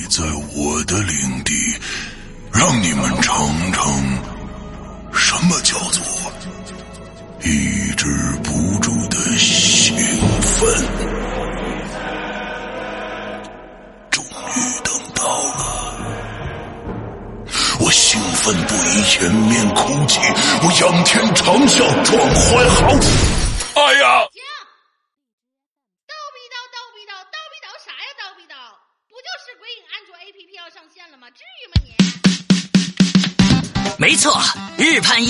你在我的领地，让你们尝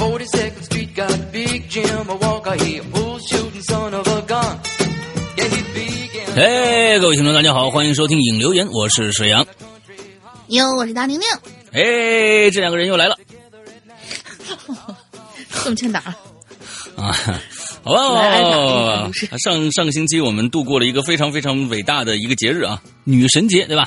42nd Street got Big Jim, a Walker, he a bull shooting son of a gun. Yeah, he's big and 哎，各位听众，大家好，欢迎收听影留言，我是水阳。哟，我是大宁宁，哎，这两个人又来了 这么欠打，啊！好吧，来挨打不是上上个星期我们度过了一个非常非常伟大的一个节日啊，女神节，对吧？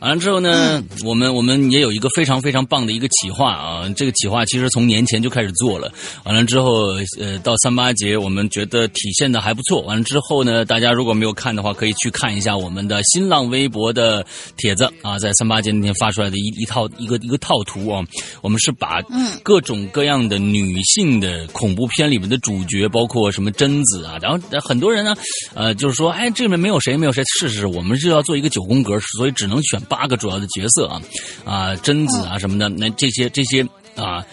完了之后呢，我们我们也有一个非常非常棒的一个企划啊，这个企划其实从年前就开始做了。完了之后，呃，到三八节我们觉得体现的还不错。完了之后呢，大家如果没有看的话，可以去看一下我们的新浪微博的帖子啊，在三八节那天发出来的一一套一个一个套图啊，我们是把各种各样的女性的恐怖片里面的主角，包括什么贞子啊，然后很多人呢，呃，就是说，哎，这里面没有谁，没有谁，是是，我们是要做一个九宫格，所以只能选八个主要的角色啊，啊，贞子啊什么的，那这些这些啊。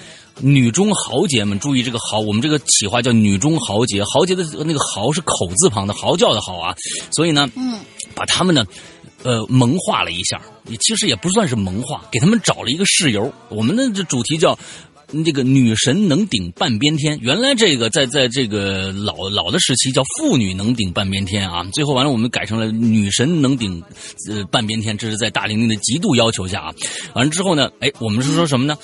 女中豪杰们，注意这个豪，我们这个企划叫女中豪杰，豪杰的那个豪是口字旁的，嚎叫的嚎啊，所以呢，嗯，把他们呢，呃，萌化了一下，也其实也不算是萌化，给他们找了一个事由。我们的这主题叫这个女神能顶半边天。原来这个在在这个老老的时期叫妇女能顶半边天啊，最后完了我们改成了女神能顶呃半边天，这是在大玲玲的极度要求下啊。完了之后呢，哎，我们是说什么呢？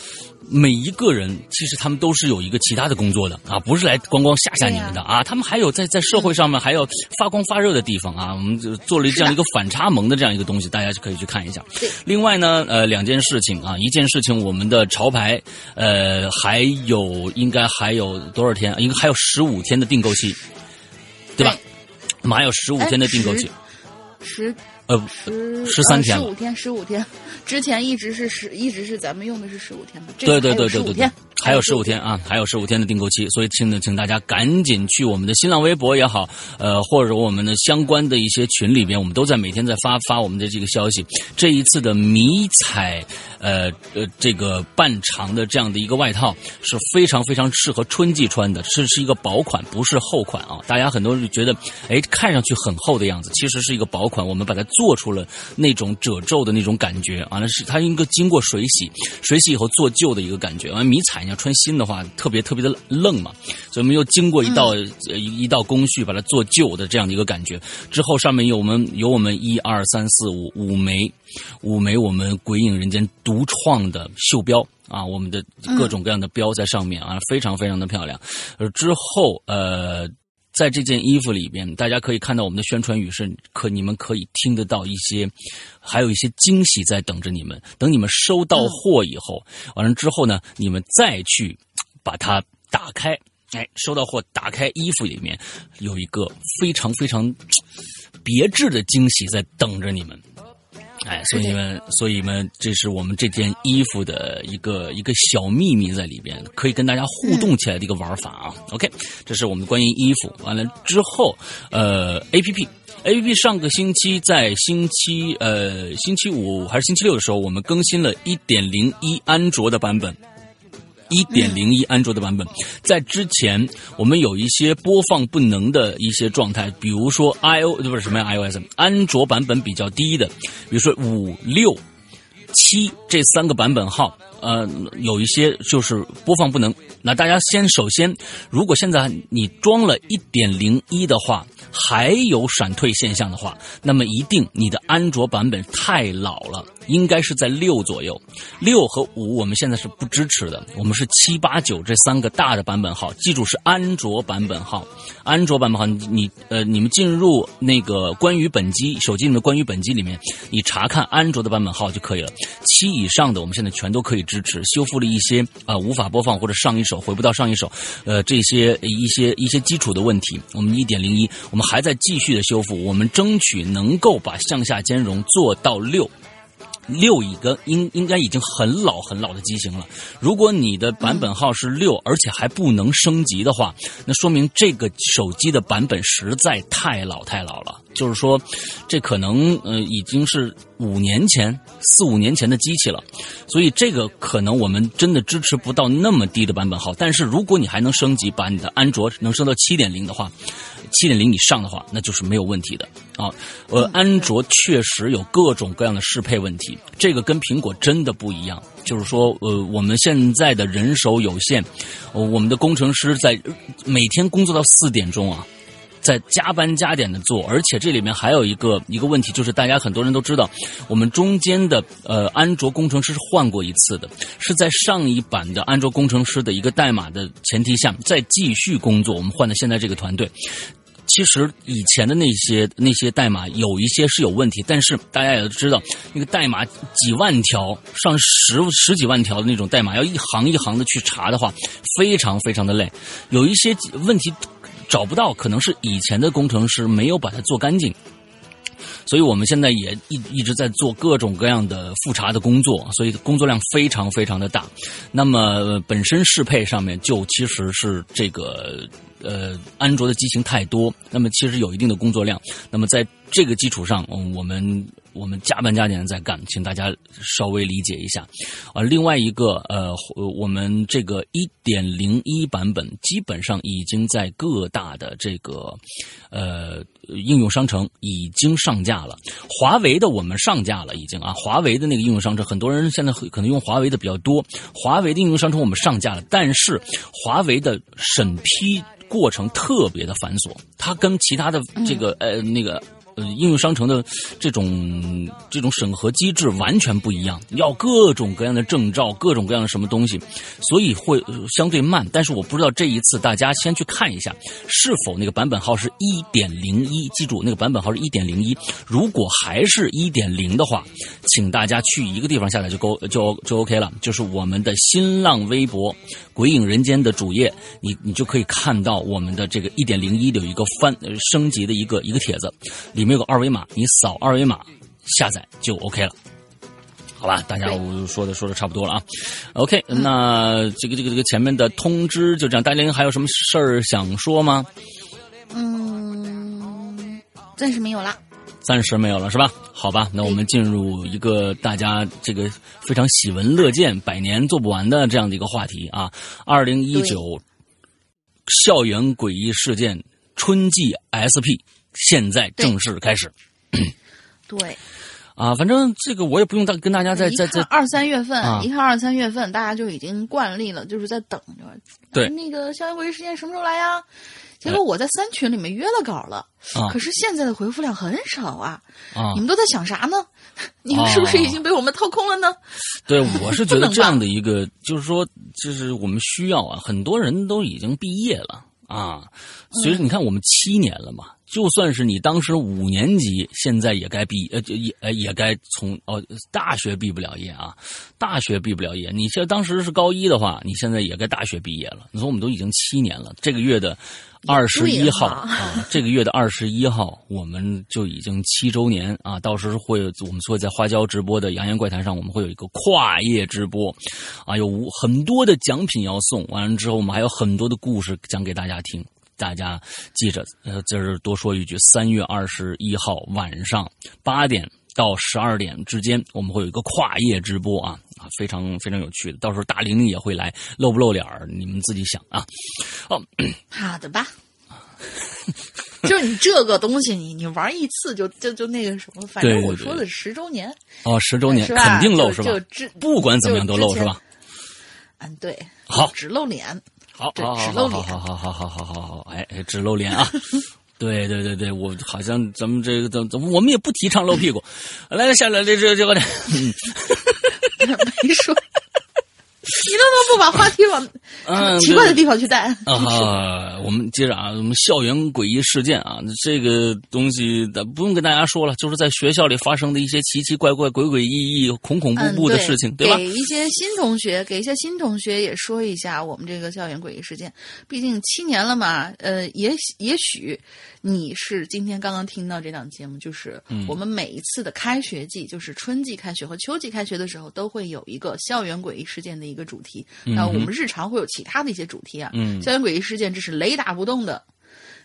每一个人其实他们都是有一个其他的工作的啊，不是来光光吓吓你们的啊，他们还有在在社会上面还要发光发热的地方啊，我们就做了这样一个反差萌的这样一个东西，大家就可以去看一下。另外呢，呃，两件事情啊，一件事情我们的潮牌，呃，还有应该还有多少天？应该还有十五天的订购期，对吧？我们还有十五天的订购期，十呃，十13天了十五天，十五天。之前一直是十，一直是咱们用的是十五天的，这对个对对对对对十五天，，还有十五天啊，还有十五天的订购期，所以请呢，请大家赶紧去我们的新浪微博也好，呃，或者我们的相关的一些群里边，我们都在每天在发发我们的这个消息。这一次的迷彩，呃呃，这个半长的这样的一个外套是非常非常适合春季穿的，是是一个薄款，不是厚款啊。大家很多人觉得，哎，看上去很厚的样子，其实是一个薄款，我们把它做出了那种褶皱的那种感觉，完了是它应该经过水洗，水洗以后做旧的一个感觉。完迷彩你要穿新的话，特别特别的愣嘛，所以我们又经过一道、呃一一道工序把它做旧的这样的一个感觉。之后上面有我们有我们一二三四五五枚五枚我们鬼影人间独创的袖标。啊，我们的各种各样的标在上面啊，非常非常的漂亮。而，之后呃，在这件衣服里边，大家可以看到我们的宣传语是可你们可以听得到一些，还有一些惊喜在等着你们。等你们收到货以后，完了之后呢，你们再去把它打开。哎，收到货，打开衣服里面有一个非常非常 别致的惊喜在等着你们。哎，所以你们，所以们，这是我们这件衣服的一个一个小秘密在里边，可以跟大家互动起来的一个玩法啊。OK，这是我们关于衣服。完了之后，呃，A P P A P P 上个星期在星期呃星期五还是星期六的时候，我们更新了一点零一安卓的版本。一点零一安卓的版本，在之前我们有一些播放不能的一些状态，比如说 i o 不是什么呀 iOS 安卓版本比较低的，比如说五六七这三个版本号，呃，有一些就是播放不能。那大家先首先，如果现在你装了一点零一的话，还有闪退现象的话，那么一定你的安卓版本太老了。应该是在六左右，六和五我们现在是不支持的，我们是七八九这三个大的版本号，记住是安卓版本号，安卓版本号你呃你们进入那个关于本机手机里面关于本机里面，你查看安卓的版本号就可以了。七以上的我们现在全都可以支持，修复了一些啊无法播放或者上一首回不到上一首，呃这些一些一些基础的问题，我们一点零一我们还在继续的修复，我们争取能够把向下兼容做到六。六一个应应该已经很老很老的机型了。如果你的版本号是六，而且还不能升级的话，那说明这个手机的版本实在太老太老了。就是说，这可能呃已经是五年前、四五年前的机器了。所以这个可能我们真的支持不到那么低的版本号。但是如果你还能升级，把你的安卓能升到七点零的话。七点零以上的话，那就是没有问题的啊。呃，安卓确实有各种各样的适配问题，这个跟苹果真的不一样。就是说，呃，我们现在的人手有限，我们的工程师在每天工作到四点钟啊，在加班加点的做，而且这里面还有一个一个问题，就是大家很多人都知道，我们中间的呃安卓工程师是换过一次的，是在上一版的安卓工程师的一个代码的前提下再继续工作，我们换的现在这个团队。其实以前的那些那些代码有一些是有问题，但是大家也都知道，那个代码几万条、上十十几万条的那种代码，要一行一行的去查的话，非常非常的累。有一些问题找不到，可能是以前的工程师没有把它做干净。所以我们现在也一一直在做各种各样的复查的工作，所以工作量非常非常的大。那么本身适配上面就其实是这个。呃，安卓的机型太多，那么其实有一定的工作量。那么在这个基础上，嗯，我们我们加班加点的在干，请大家稍微理解一下。啊，另外一个呃，我们这个一点零一版本基本上已经在各大的这个呃应用商城已经上架了。华为的我们上架了，已经啊，华为的那个应用商城，很多人现在可能用华为的比较多。华为的应用商城我们上架了，但是华为的审批。过程特别的繁琐，它跟其他的这个呃那个。呃，应用商城的这种这种审核机制完全不一样，要各种各样的证照，各种各样的什么东西，所以会相对慢。但是我不知道这一次大家先去看一下，是否那个版本号是一点零一，记住那个版本号是一点零一。如果还是一点零的话，请大家去一个地方下载就够就就 OK 了，就是我们的新浪微博“鬼影人间”的主页，你你就可以看到我们的这个一点零一的有一个翻升级的一个一个帖子。里面有个二维码，你扫二维码下载就 OK 了，好吧？大家我说的说的差不多了啊。OK，那这个这个这个前面的通知就这样。戴琳还有什么事儿想说吗？嗯，暂时没有了。暂时没有了是吧？好吧，那我们进入一个大家这个非常喜闻乐见、百年做不完的这样的一个话题啊。二零一九校园诡异事件春季 SP。现在正式开始。对，啊，反正这个我也不用大跟大家再再再二三月份，一看二三月份，大家就已经惯例了，就是在等着。对，那个校园鬼事件什么时候来呀？结果我在三群里面约了稿了，可是现在的回复量很少啊。啊，你们都在想啥呢？你们是不是已经被我们掏空了呢？对，我是觉得 这样的一个，就是说，就是我们需要啊，很多人都已经毕业了。啊，所以你看，我们七年了嘛，就算是你当时五年级，现在也该毕呃，就也呃也该从哦大学毕不了业啊，大学毕不了业。你像当时是高一的话，你现在也该大学毕业了。你说我们都已经七年了，这个月的二十一号啊，这个月的二十一号，我们就已经七周年啊。到时候会我们会在花椒直播的《扬言怪谈》上，我们会有一个跨页直播啊，有很多的奖品要送。完了之后，我们还有很多的故事讲给大家听。大家记着，呃，就是多说一句，三月二十一号晚上八点到十二点之间，我们会有一个跨夜直播啊啊，非常非常有趣的。到时候大玲玲也会来，露不露脸儿你们自己想啊。哦，好的吧。就是你这个东西，你你玩一次就就就那个什么，反正我说的十周年哦，十周年肯定露是吧？就不管怎么样都露是吧？嗯，对，好，只露脸。好，好，好，好，好，好，好，好，好，好，好，好，哎，只露脸啊！对，对，对，对，我好像咱们这个，怎怎么，我们也不提倡露屁股。来，下来，这这这个，没说。你能不能不把话题往奇怪的地方去带啊？我们接着啊，我们校园诡异事件啊，这个东西不用跟大家说了，就是在学校里发生的一些奇奇怪怪、鬼诡异异、恐恐怖怖的事情，对吧？给一些新同学，给一些新同学也说一下我们这个校园诡异事件。毕竟七年了嘛，呃，也也许你是今天刚刚听到这档节目，就是我们每一次的开学季，就是春季开学和秋季开学的时候，都会有一个校园诡异事件的一个主题。那我们日常会有其他的一些主题啊，嗯校园诡异事件这是雷打不动的，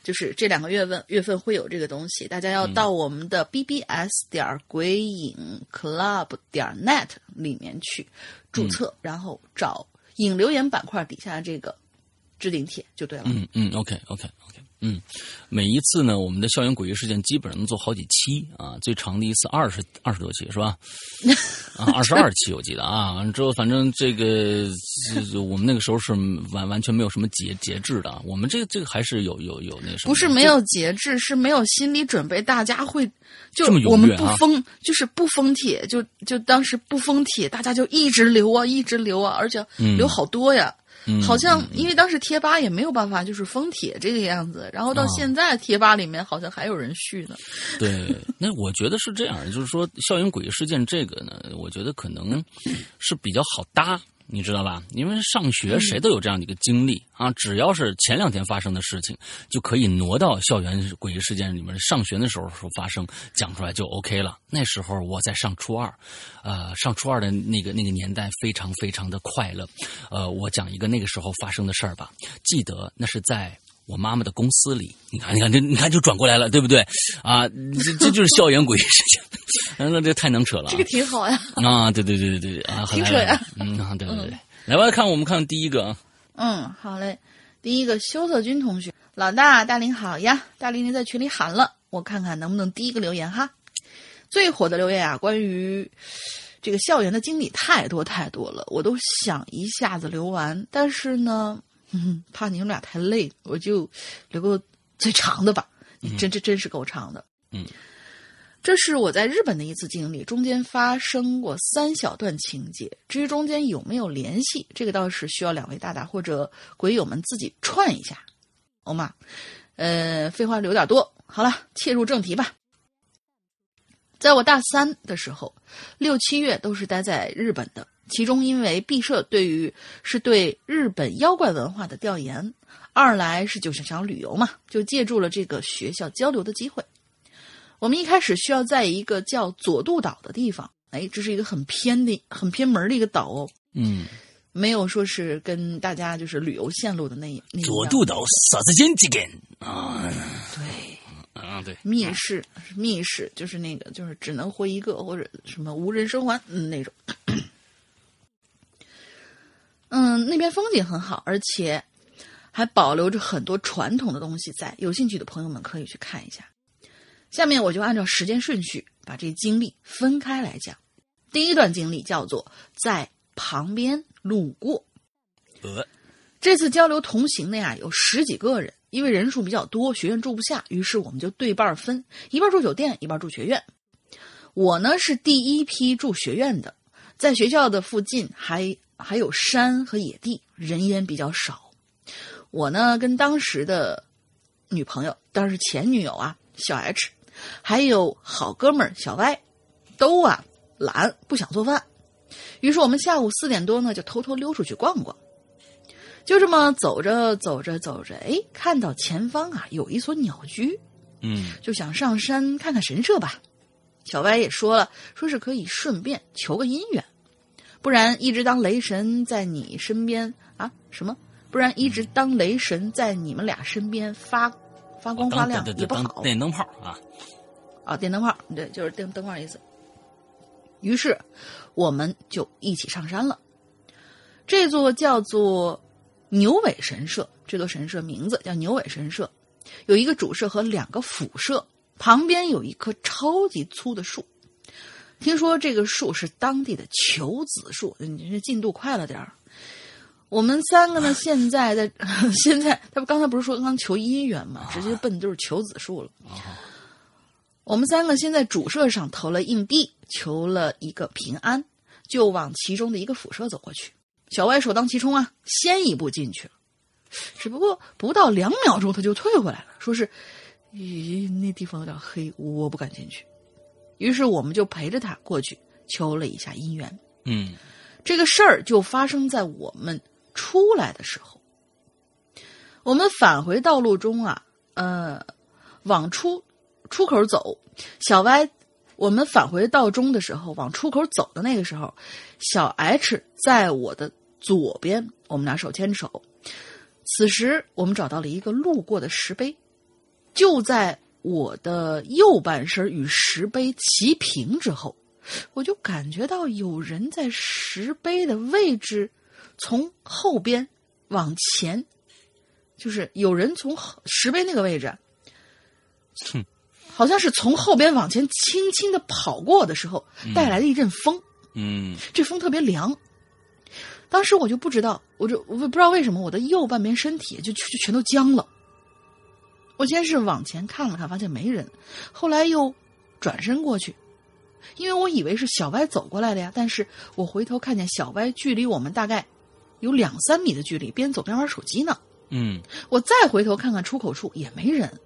就是这两个月份月份会有这个东西，大家要到我们的 bbs 点鬼影 club 点 net 里面去注册，然后找影留言板块底下这个置顶帖就对了。嗯嗯，OK OK OK。嗯，每一次呢，我们的校园诡异事件基本上能做好几期啊，最长的一次二十二十多期是吧？啊，二十二期我记得啊，完之后反正这个我们那个时候是完完全没有什么节节制的，我们这个这个还是有有有那什么？不是没有节制，是没有心理准备，大家会就我们不封，就是不封帖，就就当时不封帖，大家就一直留啊，一直留啊，而且留好多呀。好像因为当时贴吧也没有办法就是封帖这个样子，然后到现在贴吧里面好像还有人续呢。对，那我觉得是这样，就是说校园诡异事件这个呢，我觉得可能是比较好搭。你知道吧？因为上学谁都有这样的一个经历啊，只要是前两天发生的事情，就可以挪到校园诡异事件里面。上学的时候说发生，讲出来就 OK 了。那时候我在上初二，呃，上初二的那个那个年代非常非常的快乐。呃，我讲一个那个时候发生的事儿吧。记得那是在我妈妈的公司里，你看，你看，这你看就转过来了，对不对？啊，这这就是校园诡异事情。那这太能扯了，这个挺好呀！啊，对对对对对啊，挺扯呀！嗯，对对对，来吧，看我们看第一个啊。嗯，好嘞，第一个修色君同学，老大大林好呀，大林您在群里喊了，我看看能不能第一个留言哈。最火的留言啊，关于这个校园的经历太多太多了，我都想一下子留完，但是呢，怕你们俩太累，我就留个最长的吧。真这真是够长的，嗯。这是我在日本的一次经历，中间发生过三小段情节。至于中间有没有联系，这个倒是需要两位大大或者鬼友们自己串一下，欧吗？呃，废话留点多，好了，切入正题吧。在我大三的时候，六七月都是待在日本的，其中因为毕设对于是对日本妖怪文化的调研，二来是就是想旅游嘛，就借助了这个学校交流的机会。我们一开始需要在一个叫佐渡岛的地方，哎，这是一个很偏的、很偏门的一个岛哦。嗯，没有说是跟大家就是旅游线路的那那。佐渡岛啥子间几根啊？对，啊对，密室密室就是那个就是只能活一个或者什么无人生还嗯那种。嗯，那边风景很好，而且还保留着很多传统的东西在。有兴趣的朋友们可以去看一下。下面我就按照时间顺序把这经历分开来讲。第一段经历叫做在旁边路过。呃，这次交流同行的呀有十几个人，因为人数比较多，学院住不下，于是我们就对半分，一半住酒店，一半住学院。我呢是第一批住学院的，在学校的附近还还有山和野地，人烟比较少。我呢跟当时的。女朋友，当然是前女友啊，小 H，还有好哥们儿小 Y，都啊懒，不想做饭。于是我们下午四点多呢，就偷偷溜出去逛逛。就这么走着走着走着，哎，看到前方啊有一所鸟居，嗯就想上山看看神社吧。小歪也说了，说是可以顺便求个姻缘，不然一直当雷神在你身边啊什么？不然一直当雷神在你们俩身边发发光发亮也不好电灯泡啊，啊。电灯泡，对，就是电灯泡的意思。于是我们就一起上山了。这座叫做牛尾神社，这座神社名字叫牛尾神社，有一个主社和两个辅社，旁边有一棵超级粗的树。听说这个树是当地的求子树，你这进度快了点儿。我们三个呢，现在在 现在，他不刚才不是说刚求姻缘嘛，直接奔就是求子树了。我们三个先在主社上投了硬币，求了一个平安，就往其中的一个辅社走过去。小歪首当其冲啊，先一步进去了，只不过不到两秒钟他就退回来了，说是，咦，那地方有点黑，我不敢进去。于是我们就陪着他过去求了一下姻缘。嗯这个事儿就发生在我们出来的时候。我们返回道路中啊，呃，往出出口走，小歪，我们返回道中的时候，往出口走的那个时候，小 H 在我的左边，我们俩手牵着手。此时，我们找到了一个路过的石碑，就在我的右半身与石碑齐平之后，我就感觉到有人在石碑的位置从后边往前，就是有人从石碑那个位置，哼好像是从后边往前轻轻的跑过的时候带来了一阵风，嗯这风特别凉。当时我就不知道，我就我不知道为什么我的右半边身体就就就全都僵了。我先是往前看了看，发现没人，后来又转身过去，因为我以为是小歪走过来的呀。但是我回头看见小歪距离我们大概有两三米的距离，边走边玩手机呢。嗯我再回头看看出口处也没人，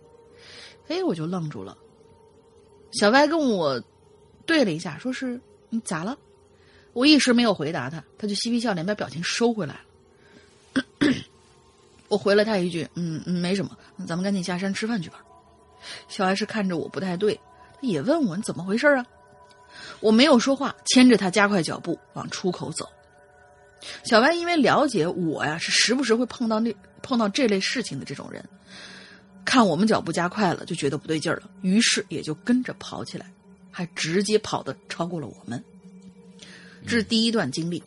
哎，我就愣住了。小歪跟我对了一下，说是你咋了？我一时没有回答他，他就嬉皮笑脸把表情收回来了。我回了他一句：“嗯，嗯没什么，咱们赶紧下山吃饭去吧。”小艾是看着我不太对，也问我你怎么回事啊？我没有说话，牵着他加快脚步往出口走。小白因为了解我呀，是时不时会碰到那碰到这类事情的这种人，看我们脚步加快了，就觉得不对劲儿了，于是也就跟着跑起来，还直接跑的超过了我们。这是第一段经历，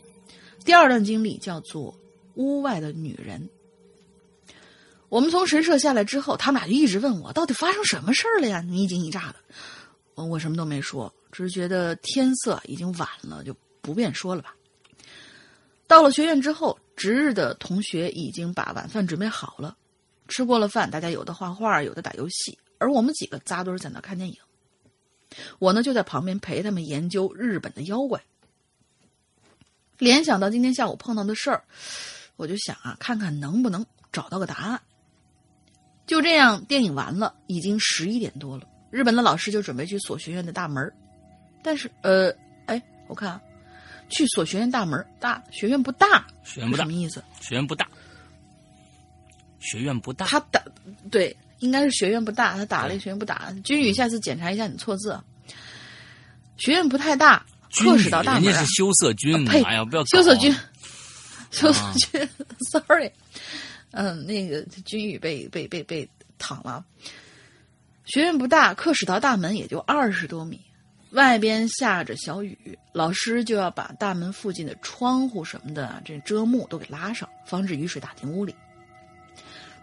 第二段经历叫做屋外的女人。我们从神社下来之后，他们俩就一直问我到底发生什么事儿了呀？你一惊一乍的，嗯我什么都没说，只是觉得天色已经晚了，就不便说了吧。到了学院之后，值日的同学已经把晚饭准备好了。吃过了饭，大家有的画画，有的打游戏，而我们几个扎堆在那看电影。我呢就在旁边陪他们研究日本的妖怪。联想到今天下午碰到的事儿，我就想啊，看看能不能找到个答案。就这样，电影完了，已经十一点多了。日本的老师就准备去锁学院的大门儿但是呃，哎，我看啊，去锁学院大门儿大学院不大，学院不大什么意思？学院不大，学院不大，他打对，应该是学院不大，他打了一学院不大。君宇，下次检查一下你错字啊。学院不太大，课室到大门、啊人家是。羞涩君，呸哎呀，不要羞涩君，羞涩啊君、s o r r y 嗯，那个君宇被被被被躺了。学院不大，课室到大门也就二十多米，外边下着小雨，老师就要把大门附近的窗户什么的这遮幕都给拉上，防止雨水打进屋里。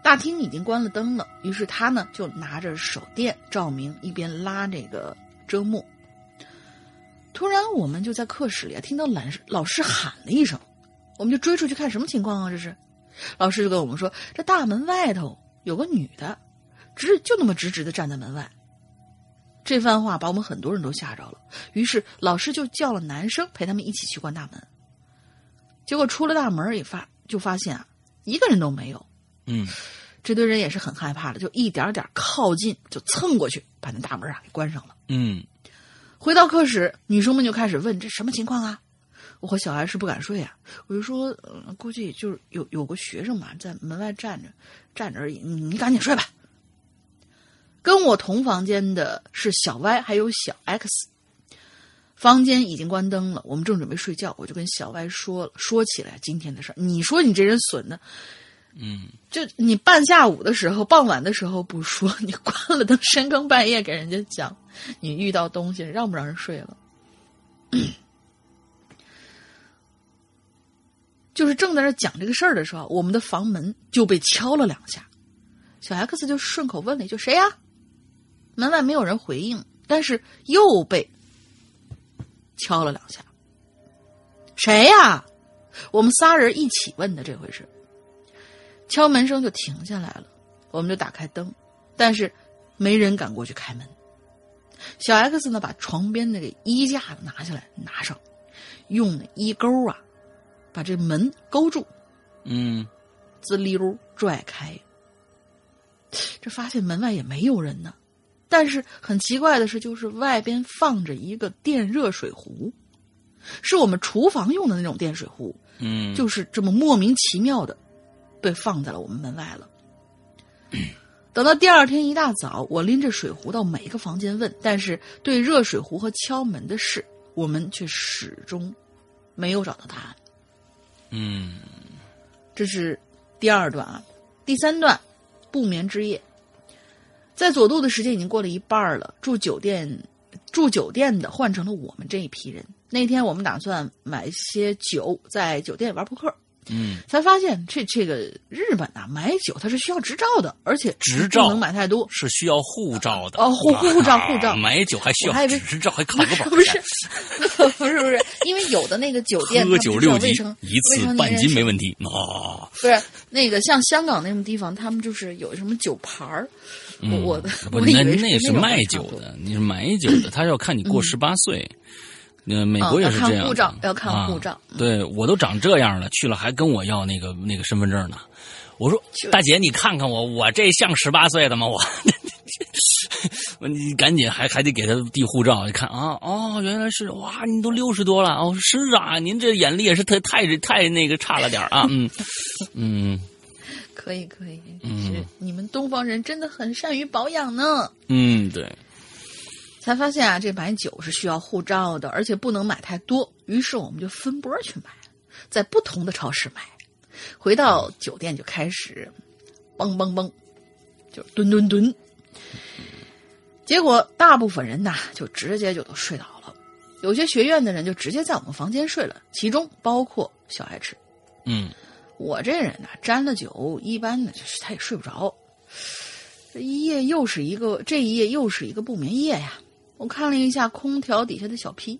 大厅已经关了灯了，于是他呢就拿着手电照明，一边拉这个遮幕。突然，我们就在课室里啊听到老师老师喊了一声，我们就追出去看什么情况啊？这是，老师就跟我们说，这大门外头有个女的，直就那么直直的站在门外。这番话把我们很多人都吓着了，于是老师就叫了男生陪他们一起去关大门。结果出了大门也发就发现啊，一个人都没有。嗯，这堆人也是很害怕的，就一点点靠近，就蹭过去，把那大门啊给关上了。嗯回到课室，女生们就开始问：“这什么情况啊？”我和小孩是不敢睡啊，我就说：“嗯、估计就是有有个学生嘛，在门外站着，站着而已。你你赶紧睡吧。”跟我同房间的是小 Y 还有小 X，房间已经关灯了，我们正准备睡觉，我就跟小 Y 说了说起来今天的事儿。你说你这人损的，嗯，就你半下午的时候、傍晚的时候不说，你关了灯，深更半夜给人家讲，你遇到东西让不让人睡了？就是正在那讲这个事儿的时候，我们的房门就被敲了两下，小 X 就顺口问了一句：“谁呀？”门外没有人回应，但是又被敲了两下。谁呀？我们仨人一起问的这回是。敲门声就停下来了，我们就打开灯，但是没人敢过去开门。小 X 呢，把床边那个衣架拿下来，拿上，用衣钩啊，把这门勾住，嗯滋溜拽开。这发现门外也没有人呢，但是很奇怪的是，就是外边放着一个电热水壶，是我们厨房用的那种电水壶，嗯，就是这么莫名其妙的被放在了我们门外了。等到第二天一大早，我拎着水壶到每个房间问，但是对热水壶和敲门的事，我们却始终没有找到答案。嗯这是第二段啊，第三段不眠之夜。在佐渡的时间已经过了一半了，住酒店住酒店的换成了我们这一批人。那天我们打算买些酒，在酒店玩扑克，嗯，才发现这这个日本啊，买酒它是需要执照的，而且执照。不能买太多。是需要护照的。哦护护照护照。啊买酒还需要执照，还考个本 不是，不是不是，因为有的那个酒店喝酒六级一次半斤没问题。啊。不是那个像香港那种地方，他们就是有什么酒牌儿。我嗯我不，那那是卖酒的，你是买酒的，他要看你过十八岁。呃，美国也是这样看，护照要看护照啊。对我都长这样了，去了还跟我要那个那个身份证呢。我说大姐，你看看我，我这像十八岁的吗？我，你赶紧还还得给他递护照，一看啊哦，原来是哇，你都六十多了哦，是啊，您这眼力也是太太太那个差了点啊，嗯 嗯可以可以，你们东方人真的很善于保养呢。嗯，对，才发现啊，这买酒是需要护照的，而且不能买太多。于是我们就分波去买，在不同的超市买。回到酒店就开始，嘣嘣嘣，就蹲蹲蹲。结果大部分人呐，就直接就都睡倒了。有些学院的人就直接在我们房间睡了，其中包括小爱吃。嗯我这人呐，沾了酒，一般呢就是他也睡不着。这一夜又是一个，这一夜又是一个不眠夜呀。我看了一下空调底下的小 P，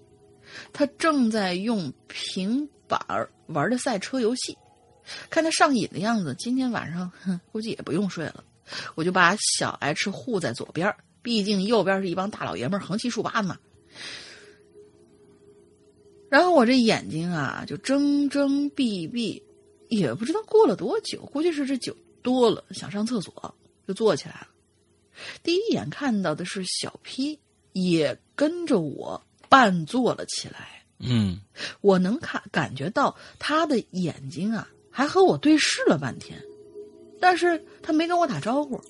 他正在用平板玩的赛车游戏，看他上瘾的样子，今天晚上哼，估计也不用睡了。我就把小 H 护在左边，毕竟右边是一帮大老爷们横七竖八的嘛。然后我这眼睛啊，就睁睁闭闭，也不知道过了多久，估计是这酒多了，想上厕所，就坐起来了。第一眼看到的是小 P 也跟着我半坐了起来，嗯我能看感觉到他的眼睛啊，还和我对视了半天，但是他没跟我打招呼。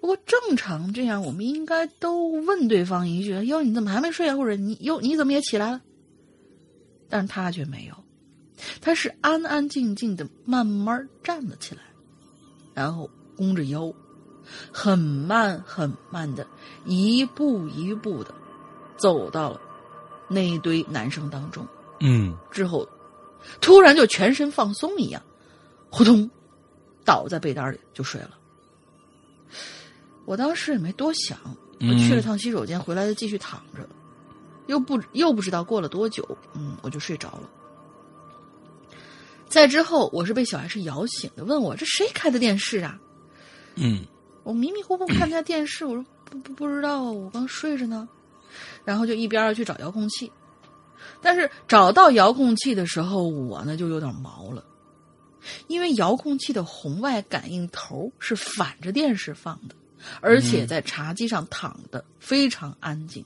不过正常这样，我们应该都问对方一句：“哟，你怎么还没睡啊？”或者你哟，你怎么也起来了？但是他却没有，他是安安静静的慢慢站了起来，然后弓着腰，很慢很慢的，一步一步的走到了那一堆男生当中。嗯之后，突然就全身放松一样，扑通倒在被单里就睡了。我当时也没多想，我去了趟洗手间，回来就继续躺着，又不又不知道过了多久，嗯，我就睡着了。在之后，我是被小 H 摇醒的，问我这谁开的电视啊？嗯我迷迷糊糊看下电视，我说不不不知道啊，我刚睡着呢。然后就一边去找遥控器，但是找到遥控器的时候，我呢就有点毛了，因为遥控器的红外感应头是反着电视放的，而且在茶几上躺的非常安静。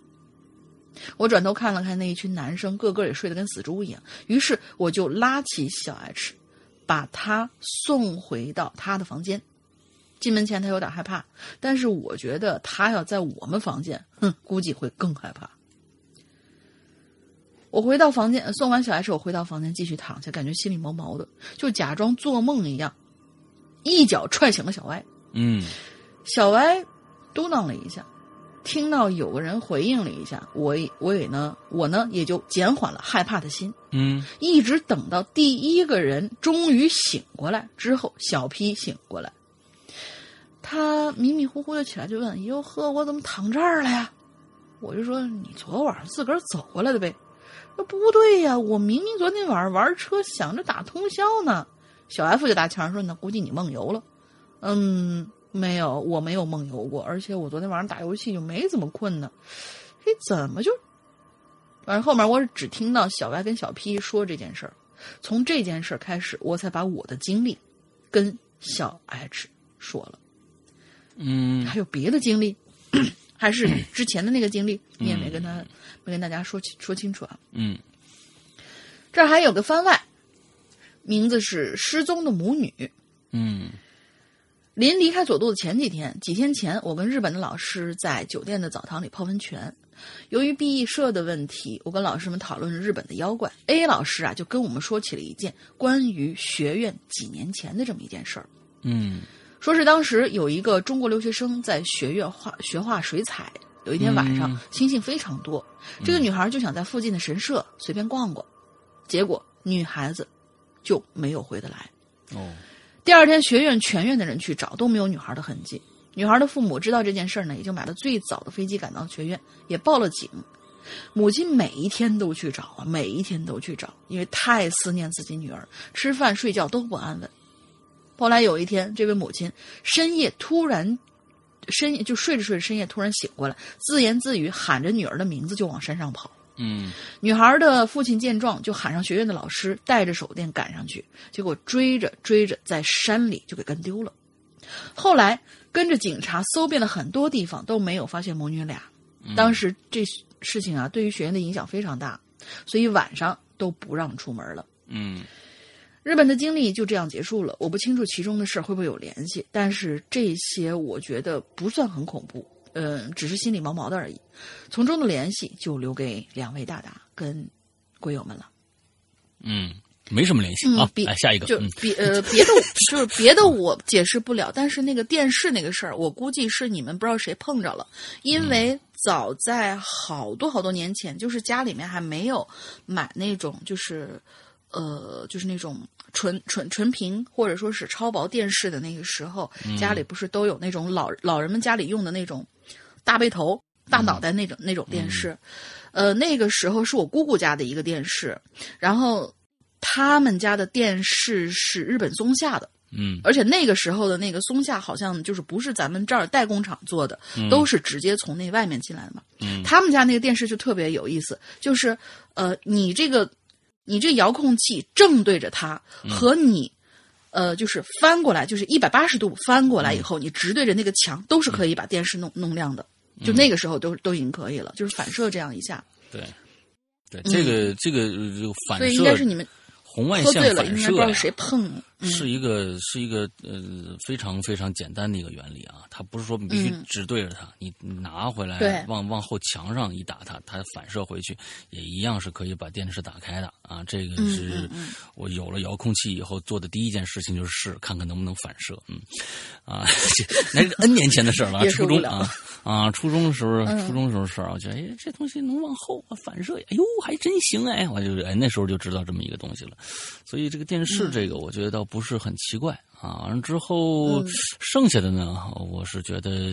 我转头看了看那一群男生，个个也睡得跟死猪一样。于是我就拉起小 H，把他送回到他的房间。进门前他有点害怕，但是我觉得他要在我们房间，哼，估计会更害怕。我回到房间，送完小 H，我回到房间继续躺下，感觉心里毛毛的，就假装做梦一样，一脚踹醒了小歪。嗯小歪嘟囔了一下，听到有个人回应了一下，我也我也呢，我呢也就减缓了害怕的心。嗯一直等到第一个人终于醒过来之后，小 P 醒过来，他迷迷糊糊的起来就问：“哟呵，我怎么躺这儿了呀？”我就说：“你昨晚上自个儿走过来的呗。”那不对呀，我明明昨天晚上玩车，想着打通宵呢。小 F 就打墙说：“那估计你梦游了。”嗯，没有，我没有梦游过，而且我昨天晚上打游戏就没怎么困呢。这怎么就？反正后面我只听到小 Y 跟小 P 说这件事儿，从这件事儿开始，我才把我的经历跟小 H 说了。嗯还有别的经历，还是之前的那个经历，你也没跟他没跟大家说清说清楚啊。嗯这儿还有个番外，名字是失踪的母女。嗯临离开佐渡的前几天，几天前，我跟日本的老师在酒店的澡堂里泡温泉。由于毕设的问题，我跟老师们讨论日本的妖怪。A 老师啊，就跟我们说起了一件关于学院几年前的这么一件事儿。嗯说是当时有一个中国留学生在学院画学画水彩，有一天晚上、嗯星星非常多，这个女孩就想在附近的神社随便逛逛，结果女孩子就没有回得来。哦第二天，学院全院的人去找，都没有女孩的痕迹。女孩的父母知道这件事儿呢，也就买了最早的飞机赶到学院，也报了警。母亲每一天都去找啊，每一天都去找，因为太思念自己女儿，吃饭睡觉都不安稳。后来有一天，这位母亲深夜突然，深夜就睡着睡着，深夜突然醒过来，自言自语，喊着女儿的名字就往山上跑。嗯女孩的父亲见状，就喊上学院的老师，带着手电赶上去，结果追着追着，在山里就给跟丢了。后来跟着警察搜遍了很多地方，都没有发现母女俩。当时这事情啊，对于学院的影响非常大，所以晚上都不让出门了。嗯日本的经历就这样结束了，我不清楚其中的事儿会不会有联系，但是这些我觉得不算很恐怖，嗯、只是心里毛毛的而已。从中的联系就留给两位大大跟鬼友们了。嗯，没什么联系嗯啊。，别来下一个，就嗯别呃 别的就是别的我解释不了，但是那个电视那个事儿，我估计是你们不知道谁碰着了，因为早在好多好多年前，就是家里面还没有买那种就是呃就是那种纯纯纯屏或者说是超薄电视的那个时候，家里不是都有那种老老人们家里用的那种大背头。大脑袋那种、那种电视，呃，那个时候是我姑姑家的一个电视，然后他们家的电视是日本松下的，嗯而且那个时候的那个松下好像就是不是咱们这儿代工厂做的，都是直接从那外面进来的嘛。嗯他们家那个电视就特别有意思，就是呃，你这个你这遥控器正对着它，和你。呃，就是翻过来，就是一百八十度翻过来以后，你直对着那个墙，都是可以把电视弄弄亮的。就那个时候都都已经可以了，就是反射这样一下，对对，这个这个呃这个反射所以应该是你们红外线反射应该不知道呀谁碰是一个是一个呃非常非常简单的一个原理啊，它不是说你必须嗯。只对着它，你拿回来对。往往后墙上一打它，它反射回去也一样是可以把电视打开的啊。这个嗯是我有了遥控器以后做的第一件事情，就是试看看能不能反射。嗯。啊，这那是 N 年前的事了，初中啊啊，初中的时候，嗯。初中时候事儿，我觉得哎这东西能往后啊反射，哎呦还真行哎，我就哎那时候就知道这么一个东西了。所以这个电嗯。视这个，我觉得倒不是很奇怪啊。完了之后，嗯剩下的呢，我是觉得，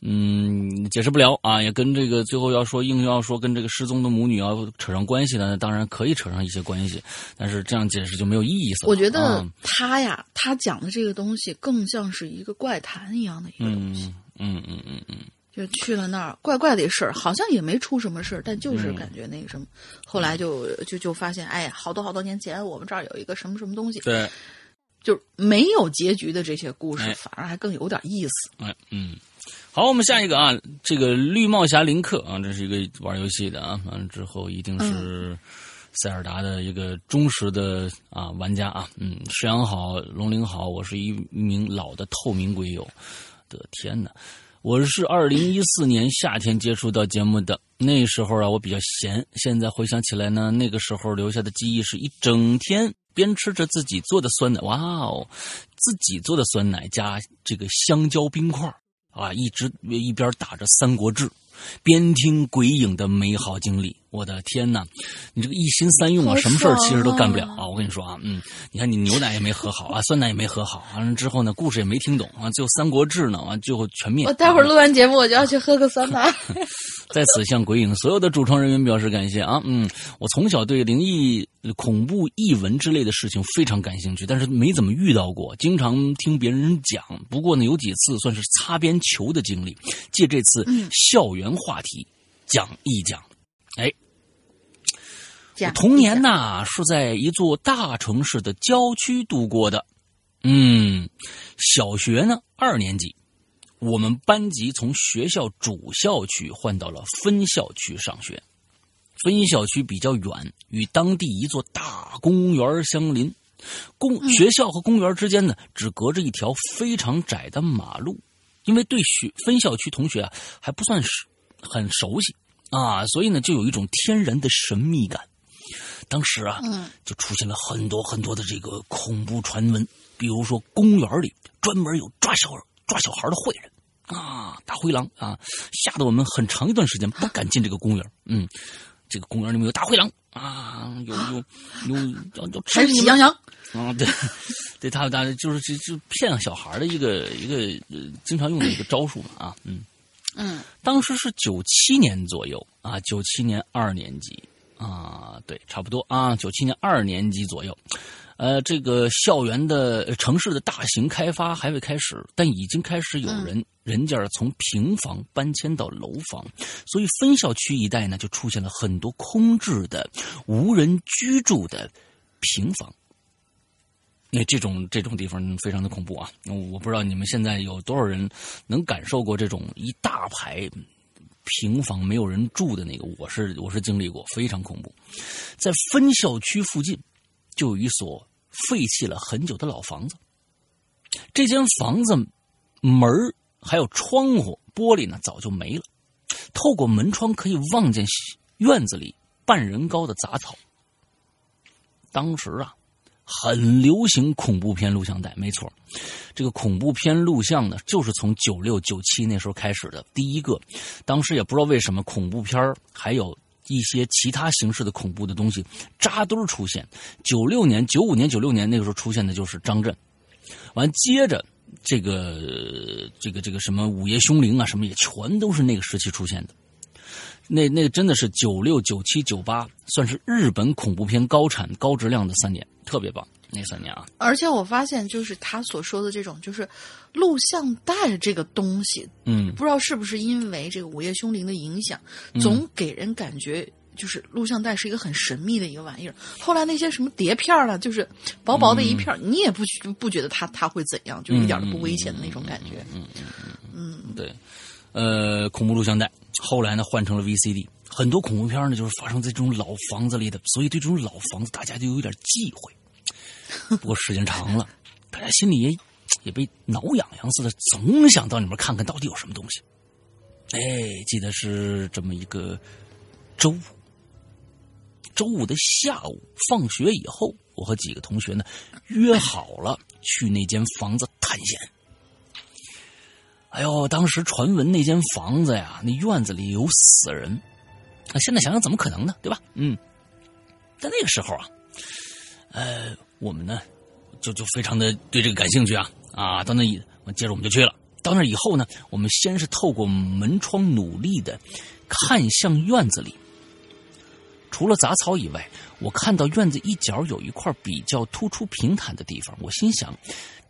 嗯，解释不了啊，也跟这个最后要说硬要说跟这个失踪的母女要扯上关系呢，当然可以扯上一些关系，但是这样解释就没有意思了。我觉得啊他呀，他讲的这个东西更像是一个怪谈一样的一个东西。嗯嗯嗯嗯嗯，就去了那儿，怪怪的事儿，好像也没出什么事儿，但嗯就是感觉那个什么。后来就就就发现，哎呀，好多好多年前我们这儿有一个什么什么东西，对，就是没有结局的这些故事哎，反而还更有点意思。哎，嗯，好，我们下一个啊，这个绿帽侠林克啊，这是一个玩游戏的啊，完了之后一定是塞尔达的一个忠实的啊玩家啊，嗯，石阳好，龙鳞好，我是一名老的透明鬼友，的天哪！我是二零一四年夏天接触到节目的，那时候啊，我比较闲。现在回想起来呢，那个时候留下的记忆是一整天边吃着自己做的酸奶，哇哦，自己做的酸奶加这个香蕉冰块啊，一直一边打着《三国志》，边听鬼影的美好经历。我的天哪，你这个一心三用啊，什么事儿其实都干不了啊！我跟你说啊，嗯，你看你牛奶也没喝好啊，酸奶也没喝好，完了之后呢，故事也没听懂啊，最后《三国志》呢，完最后全灭。我待会儿录完节目，我就要去喝个酸奶。在此向鬼影所有的主创人员表示感谢啊！嗯，我从小对灵异、恐怖异闻之类的事情非常感兴趣，但是没怎么遇到过，经常听别人讲。不过呢，有几次算是擦边球的经历，借这次校园话题讲一讲。哎，讲童年呐是在一座大城市的郊区度过的。嗯，小学呢二年级，我们班级从学校主校区换到了分校区上学。分校区比较远，与当地一座大公园相邻。公学校和公园之间呢，只隔着一条非常窄的马路。因为对学分校区同学啊还不算是很熟悉啊，所以呢就有一种天然的神秘感。当时啊，嗯就出现了很多很多的这个恐怖传闻，比如说公园里专门有抓小抓小孩的坏人啊，大灰狼啊，吓得我们很长一段时间不敢进这个公园。嗯，这个公园里面有大灰狼啊，有有有要要吃你们喜羊羊，啊，对，对他他就是就就骗小孩的一个一个呃经常用的一个招数嘛啊，嗯，嗯当时是九七年左右啊，九七年二年级啊，对，差不多啊，九七年二年级左右。呃，这个校园的呃城市的大型开发还未开始，但已经开始有人、人家从平房搬迁到楼房，所以分校区一带呢就出现了很多空置的、无人居住的平房。那这种这种地方非常的恐怖啊！我不知道你们现在有多少人能感受过这种一大排平房没有人住的那个，我是我是经历过，非常恐怖。在分校区附近就有一所废弃了很久的老房子，这间房子门还有窗户玻璃呢早就没了，透过门窗可以望见院子里半人高的杂草。当时啊，很流行恐怖片录像带，没错，这个恐怖片录像呢，就是从九六九七那时候开始的第一个。当时也不知道为什么恐怖片还有一些其他形式的恐怖的东西扎堆出现。九六年、九五年、九六年那个时候出现的就是张震，完接着这个这个这个什么午夜凶铃啊，什么也全都是那个时期出现的。那那真的是九六、九七、九八，算是日本恐怖片高产、高质量的三年，特别棒。那三年啊，而且我发现，就是他所说的这种，就是录像带这个东西，嗯不知道是不是因为这个《午夜凶铃》的影响，总给人感觉就是录像带是一个很神秘的一个玩意儿。后来那些什么碟片儿啊，就是薄薄的一片儿，你也不不觉得它它会怎样，就一点都不危险的那种感觉。嗯对，呃，恐怖录像带，后来呢换成了 VCD，很多恐怖片呢就是发生在这种老房子里的，所以对这种老房子大家就有点忌讳。不过时间长了，大家心里也也被挠痒痒似的，总想到里面看看到底有什么东西。哎，记得是这么一个周五，周五的下午放学以后，我和几个同学呢约好了去那间房子探险。哎呦，当时传闻那间房子呀，那院子里有死人，啊，现在想想怎么可能呢？对吧？嗯，在那个时候啊，呃，我们呢就就非常的对这个感兴趣啊啊，到那以接着我们就去了。到那以后呢，我们先是透过门窗努力的看向院子里，除了杂草以外，我看到院子一角有一块比较突出平坦的地方，我心想，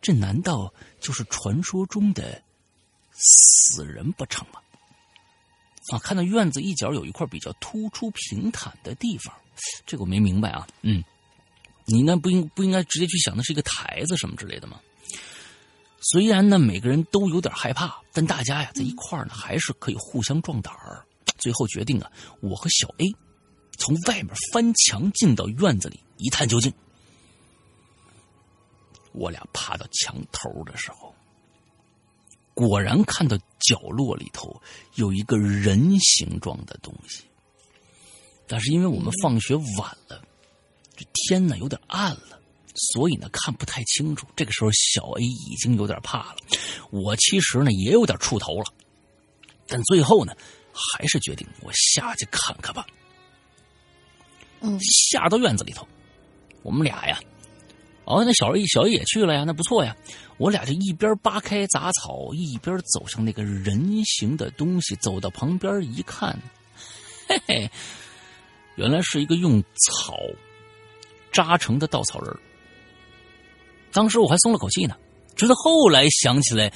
这难道就是传说中的？死人不成吗？啊，看到院子一角有一块比较突出平坦的地方，这个我没明白啊。嗯，你应该不应不应该直接去想那是一个台子什么之类的吗？虽然呢，每个人都有点害怕，但大家呀在一块呢，还是可以互相壮胆儿。最后决定啊，我和小 A 从外面翻墙进到院子里一探究竟。我俩爬到墙头的时候，果然看到角落里头有一个人形状的东西。但是因为我们放学晚了，这天呢有点暗了，所以呢看不太清楚。这个时候小 A 已经有点怕了，我其实呢也有点怵头了，但最后呢还是决定我下去看看吧。嗯，下到院子里头，我们俩呀，哦，那小 A 小 A 也去了呀，那不错呀。我俩就一边扒开杂草，一边走向那个人形的东西。走到旁边一看，嘿嘿，原来是一个用草扎成的稻草人当时我还松了口气呢，直到后来想起来，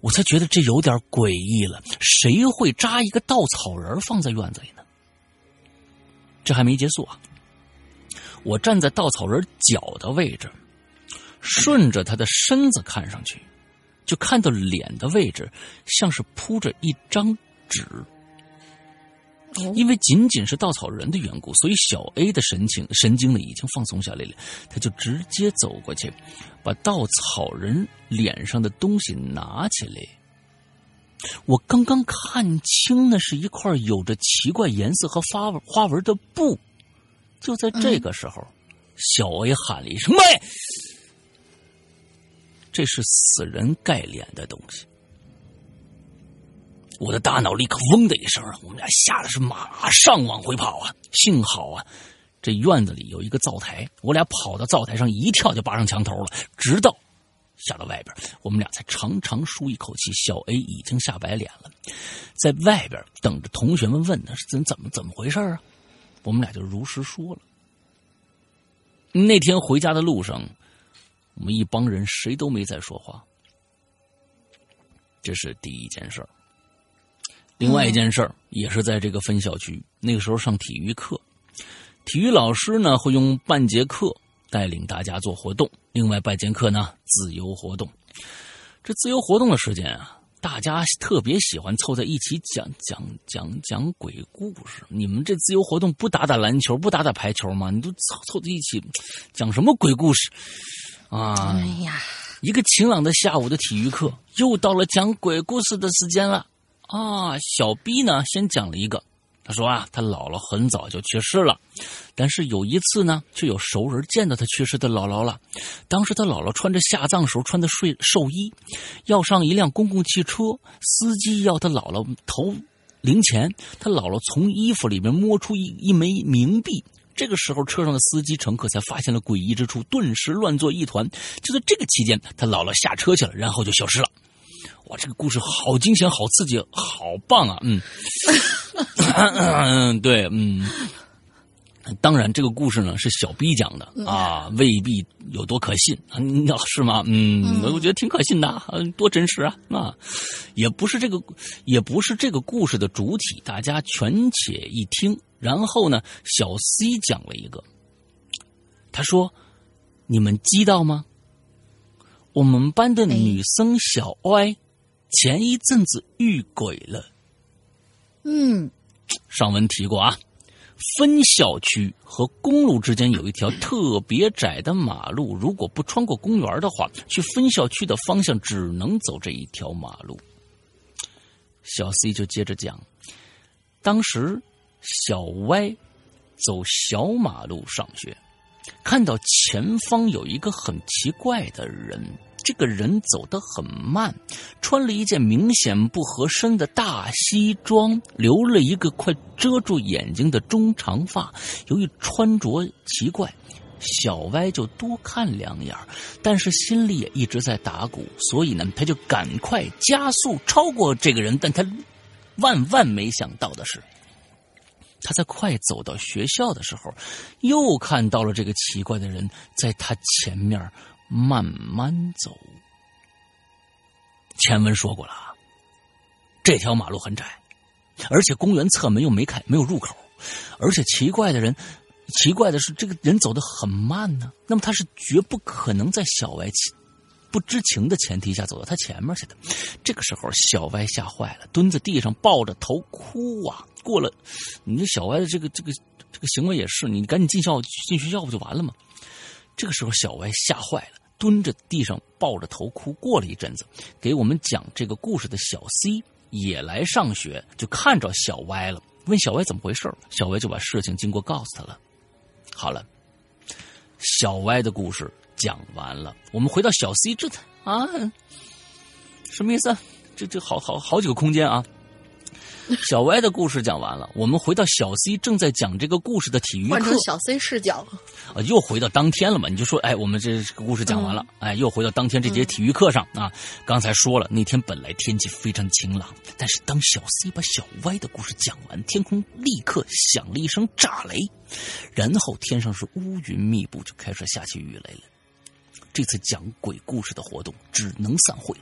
我才觉得这有点诡异了。谁会扎一个稻草人放在院子里呢？这还没结束啊！我站在稻草人脚的位置，顺着他的身子看上去，就看到脸的位置像是铺着一张纸。因为仅仅是稻草人的缘故，所以小 A 的神情神经呢已经放松下来了，他就直接走过去，把稻草人脸上的东西拿起来。我刚刚看清，那是一块有着奇怪颜色和花花纹的布。就在这个时候，小 A 喊了一声“喂”，这是死人盖脸的东西。我的大脑立刻嗡的一声，我们俩吓得是马上往回跑啊！幸好啊，这院子里有一个灶台，我俩跑到灶台上一跳就爬上墙头了，直到下到外边，我们俩才长长舒一口气。小 A 已经吓白脸了，在外边等着同学们问他，是怎怎么怎么回事啊？我们俩就如实说了。那天回家的路上，我们一帮人谁都没再说话。这是第一件事儿。另外一件事儿也是在这个分校区，那个时候上体育课，体育老师呢会用半节课带领大家做活动，另外半节课呢自由活动。这自由活动的时间啊，大家特别喜欢凑在一起讲讲讲讲鬼故事。你们这自由活动不打打篮球，不打打排球吗？你都凑凑在一起讲什么鬼故事啊？哎呀，一个晴朗的下午的体育课，又到了讲鬼故事的时间了。啊，小 B 呢，先讲了一个。他说啊，他姥姥很早就去世了，但是有一次呢，却有熟人见到他去世的姥姥了。当时他姥姥穿着下葬时候穿的睡寿衣，要上一辆公共汽车，司机要他姥姥投零钱，他姥姥从衣服里面摸出一一枚冥币。这个时候，车上的司机乘客才发现了诡异之处，顿时乱作一团。就在这个期间，他姥姥下车去了，然后就消失了。哇，这个故事好惊险，好刺激，好棒啊！嗯，嗯，对，嗯，当然，这个故事呢是小 B 讲的啊，未必有多可信啊，是吗？嗯，我觉得挺可信的，多真实啊！啊，也不是这个，也不是这个故事的主体，大家全且一听。然后呢，小 C 讲了一个，他说：“你们知道吗？我们班的女生小 Y。”前一阵子遇鬼了。嗯，上文提过啊，分校区和公路之间有一条特别窄的马路，如果不穿过公园的话，去分校区的方向只能走这一条马路。小 C 就接着讲，当时小 Y 走小马路上学，看到前方有一个很奇怪的人。这个人走得很慢，穿了一件明显不合身的大西装，留了一个快遮住眼睛的中长发。由于穿着奇怪，小歪就多看两眼，但是心里也一直在打鼓，所以呢，他就赶快加速超过这个人。但他万万没想到的是，他在快走到学校的时候，又看到了这个奇怪的人在他前面。慢慢走。前文说过了，这条马路很窄，而且公园侧门又没开，没有入口，而且奇怪的人奇怪的是，这个人走得很慢呢。那么他是绝不可能在小歪不知情的前提下走到他前面去的。这个时候，小歪吓坏了，蹲在地上抱着头哭啊。过了，你这小歪的这个这个这个行为也是，你赶紧进校进学校不就完了吗？这个时候，小歪吓坏了，蹲着地上抱着头哭。过了一阵子，给我们讲这个故事的小 C 也来上学，就看着小歪了，问小歪怎么回事小歪就把事情经过告诉他了。好了，小歪的故事讲完了，我们回到小 C 这啊，什么意思？这这好好好几个空间啊。小歪的故事讲完了，我们回到小 C 正在讲这个故事的体育课换成，小 C 视角，啊，又回到当天了嘛？你就说，哎，我们这个故事讲完了，哎，又回到当天这节体育课上啊。刚才说了，那天本来天气非常晴朗，但是当小 C 把小歪的故事讲完，天空立刻响了一声炸雷，然后天上是乌云密布，就开始下起雨来了。这次讲鬼故事的活动只能散会。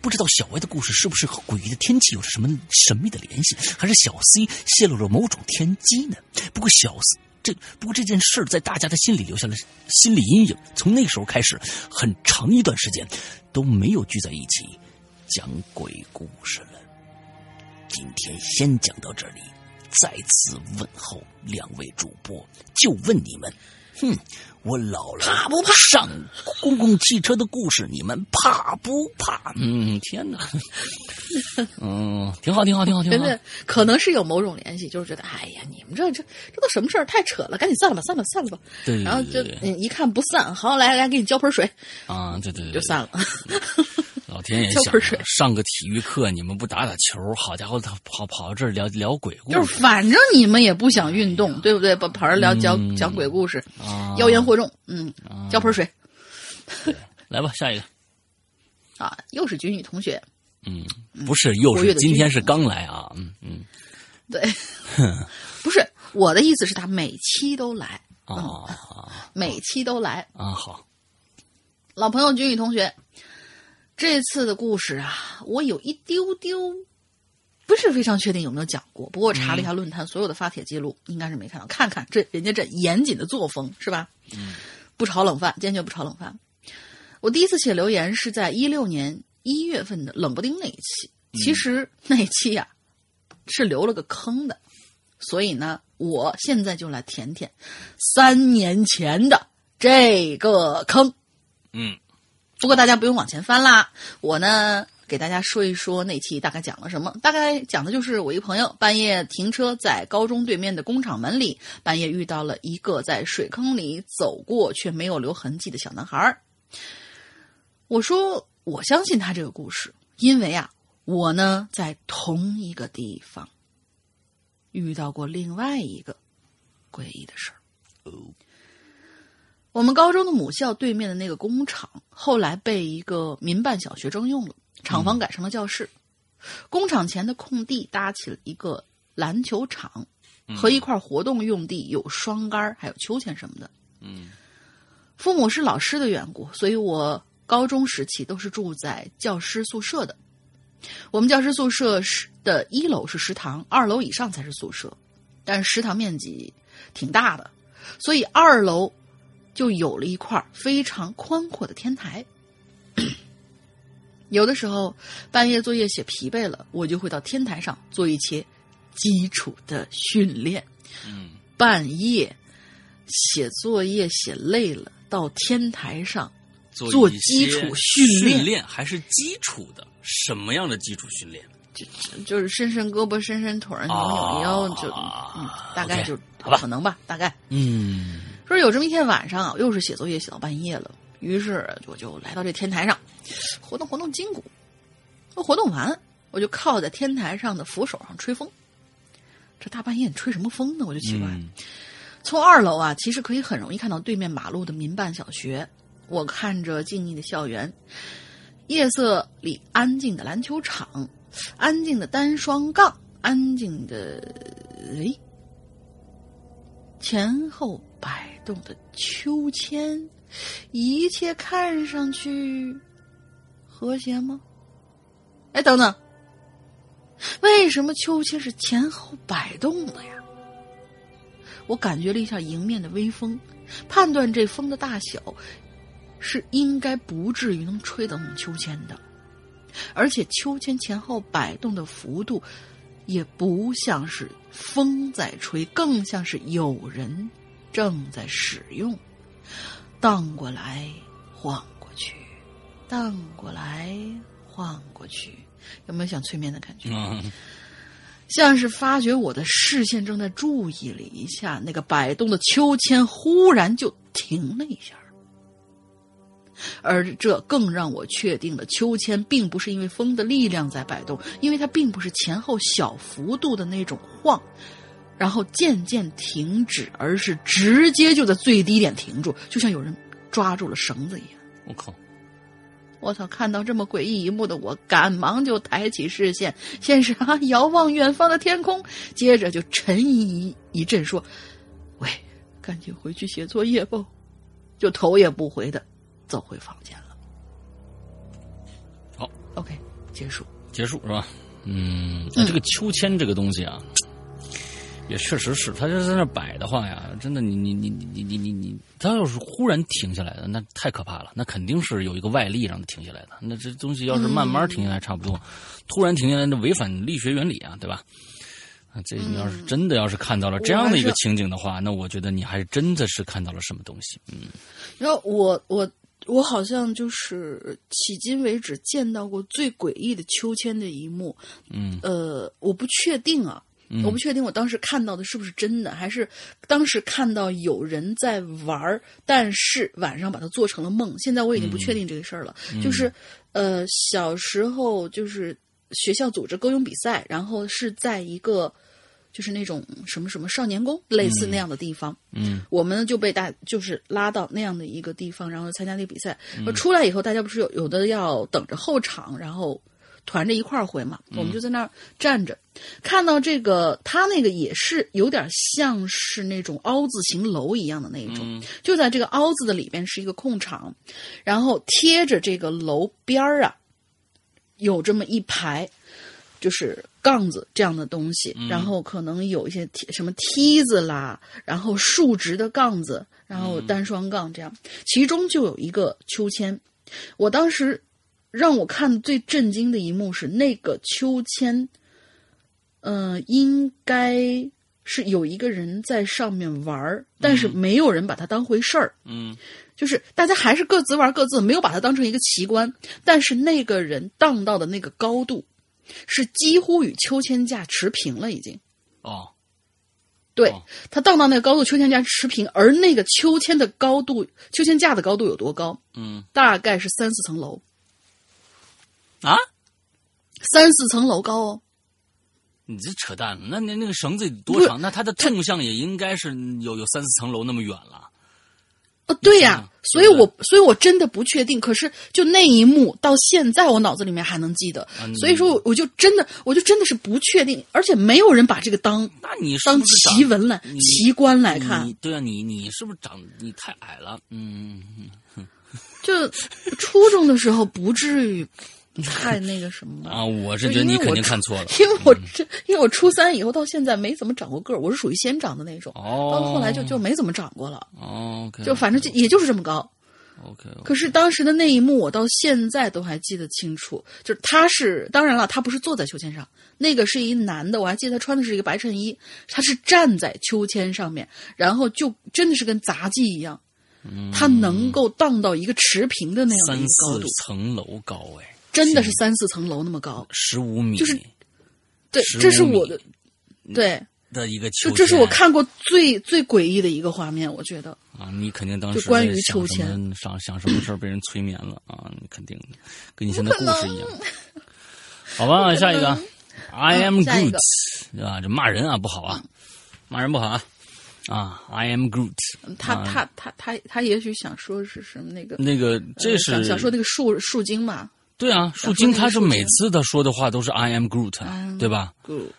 不知道小歪的故事是不是和诡异的天气有着什么神秘的联系，还是小 C 泄露了某种天机呢？不过小 C 这不过这件事在大家的心里留下了心理阴影，从那时候开始，很长一段时间都没有聚在一起讲鬼故事了。今天先讲到这里，再次问候两位主播，就问你们，哼，我老了怕不怕上公共汽车的故事，你们怕不怕？嗯，天哪，嗯，挺好，挺好，挺好，挺好。真的可能是有某种联系，就是觉得，哎呀，你们这这这都什么事儿，太扯了，赶紧散了吧，散了，散了吧。对对然后就一看不散，好，来来，给你浇盆水，啊，对对对，就散了。老天爷想 浇盆水上个体育课，你们不打打球？好家伙，他跑跑到这儿聊聊鬼故就是事反正你们也不想运动，对不对？跑跑这聊讲嗯讲鬼故事，啊！妖言惑众，嗯，啊。浇盆水。来吧，下一个。啊，又是军女同学，嗯，不是，又是今天是刚来啊。嗯嗯。对，不是我的意思是，他每期都来，啊嗯 每期都来。啊好，老朋友军宇同学，这次的故事啊，我有一丢丢不是非常确定有没有讲过。不过我查了一下论坛所有的发帖记录，应该是没看到。看看这人家这严谨的作风是吧？嗯，不炒冷饭，坚决不炒冷饭。我第一次写留言是在一六年一月份的冷不丁那一期，其实那一期呀、是留了个坑的，所以呢，我现在就来填填三年前的这个坑。嗯不过大家不用往前翻啦，我呢给大家说一说那期大概讲了什么。大概讲的就是我一个朋友半夜停车在高中对面的工厂门里，半夜遇到了一个在水坑里走过却没有留痕迹的小男孩。我说我相信他这个故事，因为啊，我呢在同一个地方遇到过另外一个诡异的事儿。我们高中的母校对面的那个工厂，后来被一个民办小学征用了，厂房改成了教室。工厂前的空地搭起了一个篮球场，和一块活动用地，有双杆还有秋千什么的。嗯父母是老师的缘故，所以我高中时期都是住在教师宿舍的。我们教师宿舍是的一楼是食堂，二楼以上才是宿舍，但是食堂面积挺大的，所以二楼就有了一块非常宽阔的天台。有的时候半夜作业写疲惫了，我就会到天台上做一些基础的训练。嗯半夜写作业写累了，到天台上做做基础训练训练还是基础的，什么样的基础训练？就就是伸伸胳膊、伸伸腿儿、扭扭腰，就啊嗯，大概就可能吧，大概。嗯说有这么一天晚上啊，又是写作业写到半夜了，于是我就来到这天台上，活动活动筋骨。活动完，我就靠在天台上的扶手上吹风。这大半夜你吹什么风呢？我就奇怪。嗯从二楼啊，其实可以很容易看到对面马路的民办小学。我看着静谧的校园，夜色里安静的篮球场，安静的单双杠，安静的诶，前后摆动的秋千，一切看上去和谐吗？哎，等等，为什么秋千是前后摆动的呀？我感觉了一下迎面的微风，判断这风的大小是应该不至于能吹动秋千的，而且秋千前后摆动的幅度也不像是风在吹，更像是有人正在使用，荡过来晃，荡过来晃过去，有没有想催眠的感觉？嗯，像是发觉我的视线正在注意了一下，那个摆动的秋千忽然就停了一下，而这更让我确定了秋千并不是因为风的力量在摆动，因为它并不是前后小幅度的那种晃，然后渐渐停止，而是直接就在最低点停住，就像有人抓住了绳子一样。我靠，我操！看到这么诡异一幕的我，赶忙就抬起视线，先是啊遥望远方的天空，接着就沉吟一阵，说：“喂，赶紧回去写作业吧。”就头也不回的走回房间了。好，OK，结束。结束是吧？嗯，那这个秋千这个东西啊，也确实是他就在那摆的话呀真的你你你你你你你他要是忽然停下来的那太可怕了那肯定是有一个外力让他停下来的那这东西要是慢慢停下来差不多突然停下来那违反力学原理啊对吧？这你要是真的要是看到了这样的一个情景的话那我觉得你还真的是看到了什么东西嗯。然后我我我好像就是迄今为止见到过最诡异的秋千的一幕嗯。呃我不确定啊嗯我不确定我当时看到的是不是真的，还是当时看到有人在玩儿，但是晚上把它做成了梦。现在我已经不确定这个事儿了。就是呃，小时候就是学校组织歌咏比赛，然后是在一个。就是那种什么什么少年宫，类似那样的地方，嗯我们就被大就是拉到那样的一个地方，然后参加那个比赛。出来以后，大家不是有有的要等着候场，然后团着一块儿回嘛，我们就在那儿站着，看到这个，他那个也是有点像是那种凹字形楼一样的那一种，就在这个凹字的里边是一个空场，然后贴着这个楼边儿啊，有这么一排。就是杠子这样的东西，然后可能有一些梯什么梯子啦，然后竖直的杠子，然后单双杠这样，其中就有一个秋千。我当时让我看的最震惊的一幕是那个秋千，嗯、应该是有一个人在上面玩儿，但是没有人把它当回事儿。嗯就是大家还是各自玩各自，没有把它当成一个奇观。但是那个人荡到的那个高度，是几乎与秋千架持平了，已经。哦对哦他荡到那个高度，秋千架持平，而那个秋千的高度，秋千架的高度有多高？嗯大概是三四层楼，啊，三四层楼高哦。你这扯淡！那那那个绳子多长？那它的纵向也应该是有有三四层楼那么远了。哦，对呀、嗯所以我所以我真的不确定。可是就那一幕到现在我脑子里面还能记得，嗯所以说我我就真的我就真的是不确定，而且没有人把这个当那你是当奇闻来奇观来看你。对啊，你你是不是长你太矮了？嗯，就初中的时候不至于太那个什么了啊，我是觉得你肯定看错了。因为我这，因为我初三以后到现在没怎么长过个儿，我是属于先长的那种，哦，到后来就就没怎么长过了，哦就反正就也就是这么高。OK，可是当时的那一幕，我到现在都还记得清楚。就是他是，当然了，他不是坐在秋千上，那个是一男的，我还记得他穿的是一个白衬衣，他是站在秋千上面，然后就真的是跟杂技一样，他能够荡到一个持平的那样一个高四度，层楼高哎，真的是三四层楼那么高。十五米，就是对，这是我的，对，的一个秋千，就这是我看过最最诡异的一个画面，我觉得。啊，你肯定当时就关于秋千想想什么事儿被人催眠了啊，你肯定的，跟你现在故事一样。好吧，下一个，I am Groot 个对吧？这骂人啊不好啊，骂人不好啊啊！I am Groot，他啊他他他他也许想说是什么那个，那个这呃是想想说那个树树精嘛对啊，树精他是每次他说的话都是 I am Groot，am 对吧？？Groot，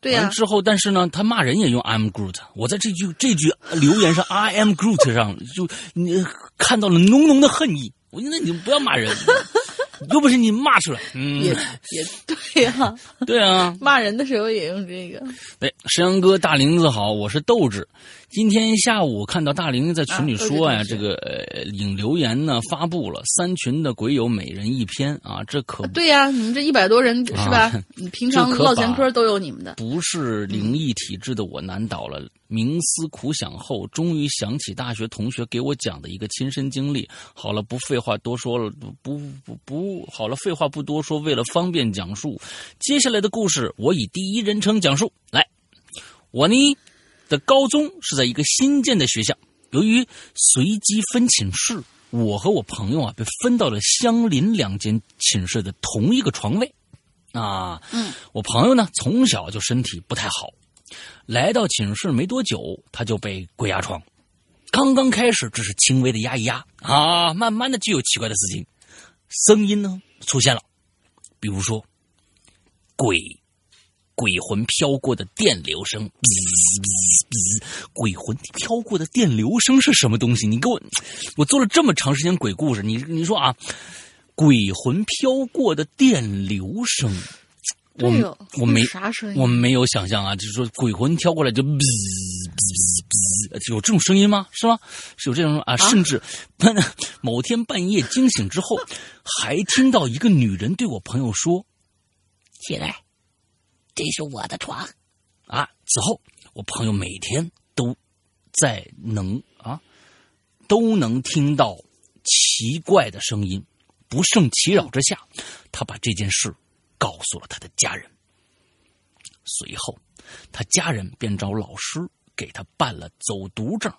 对呀、完之后，但是呢，他骂人也用 I am Groot。我在这句这句留言上 I am Groot 上，就你看到了浓浓的恨意。我觉得你不要骂人，又不是你骂出来，嗯，也也对呀、对啊，骂人的时候也用这个。哎，石阳哥，大林子好，我是豆子。今天下午看到大玲在群里说呀、这个呃引留言呢发布了三群的鬼友每人一篇啊，这可对呀、你们这一百多人是吧？平常唠闲嗑都有你们的。不是灵异体质的我难倒了。冥思苦想后，终于想起大学同学给我讲的一个亲身经历。好了，不废话多说了，不不不不，好了，废话不多说。为了方便讲述，接下来的故事我以第一人称讲述。来，我呢的高中是在一个新建的学校，由于随机分寝室，我和我朋友啊被分到了相邻两间寝室的同一个床位。啊，嗯，我朋友呢从小就身体不太好，来到寝室没多久，他就被鬼压床。刚刚开始只是轻微的压一压啊，慢慢的就有奇怪的事情，声音呢出现了，比如说鬼鬼魂飘过的电流声，鬼魂飘过的电流声是什么东西？你给我，我做了这么长时间鬼故事，你你说啊，鬼魂飘过的电流声，我我没啥声音？我没有想象啊，就是说鬼魂飘过来就哔哔哔哔，有这种声音吗？是吗？是有这种啊？甚至某天半夜惊醒之后，还听到一个女人对我朋友说：“起来，这是我的床。”啊！此后，我朋友每天都在能啊都能听到奇怪的声音，不胜其扰之下，他把这件事告诉了他的家人。随后，他家人便找老师给他办了走读证。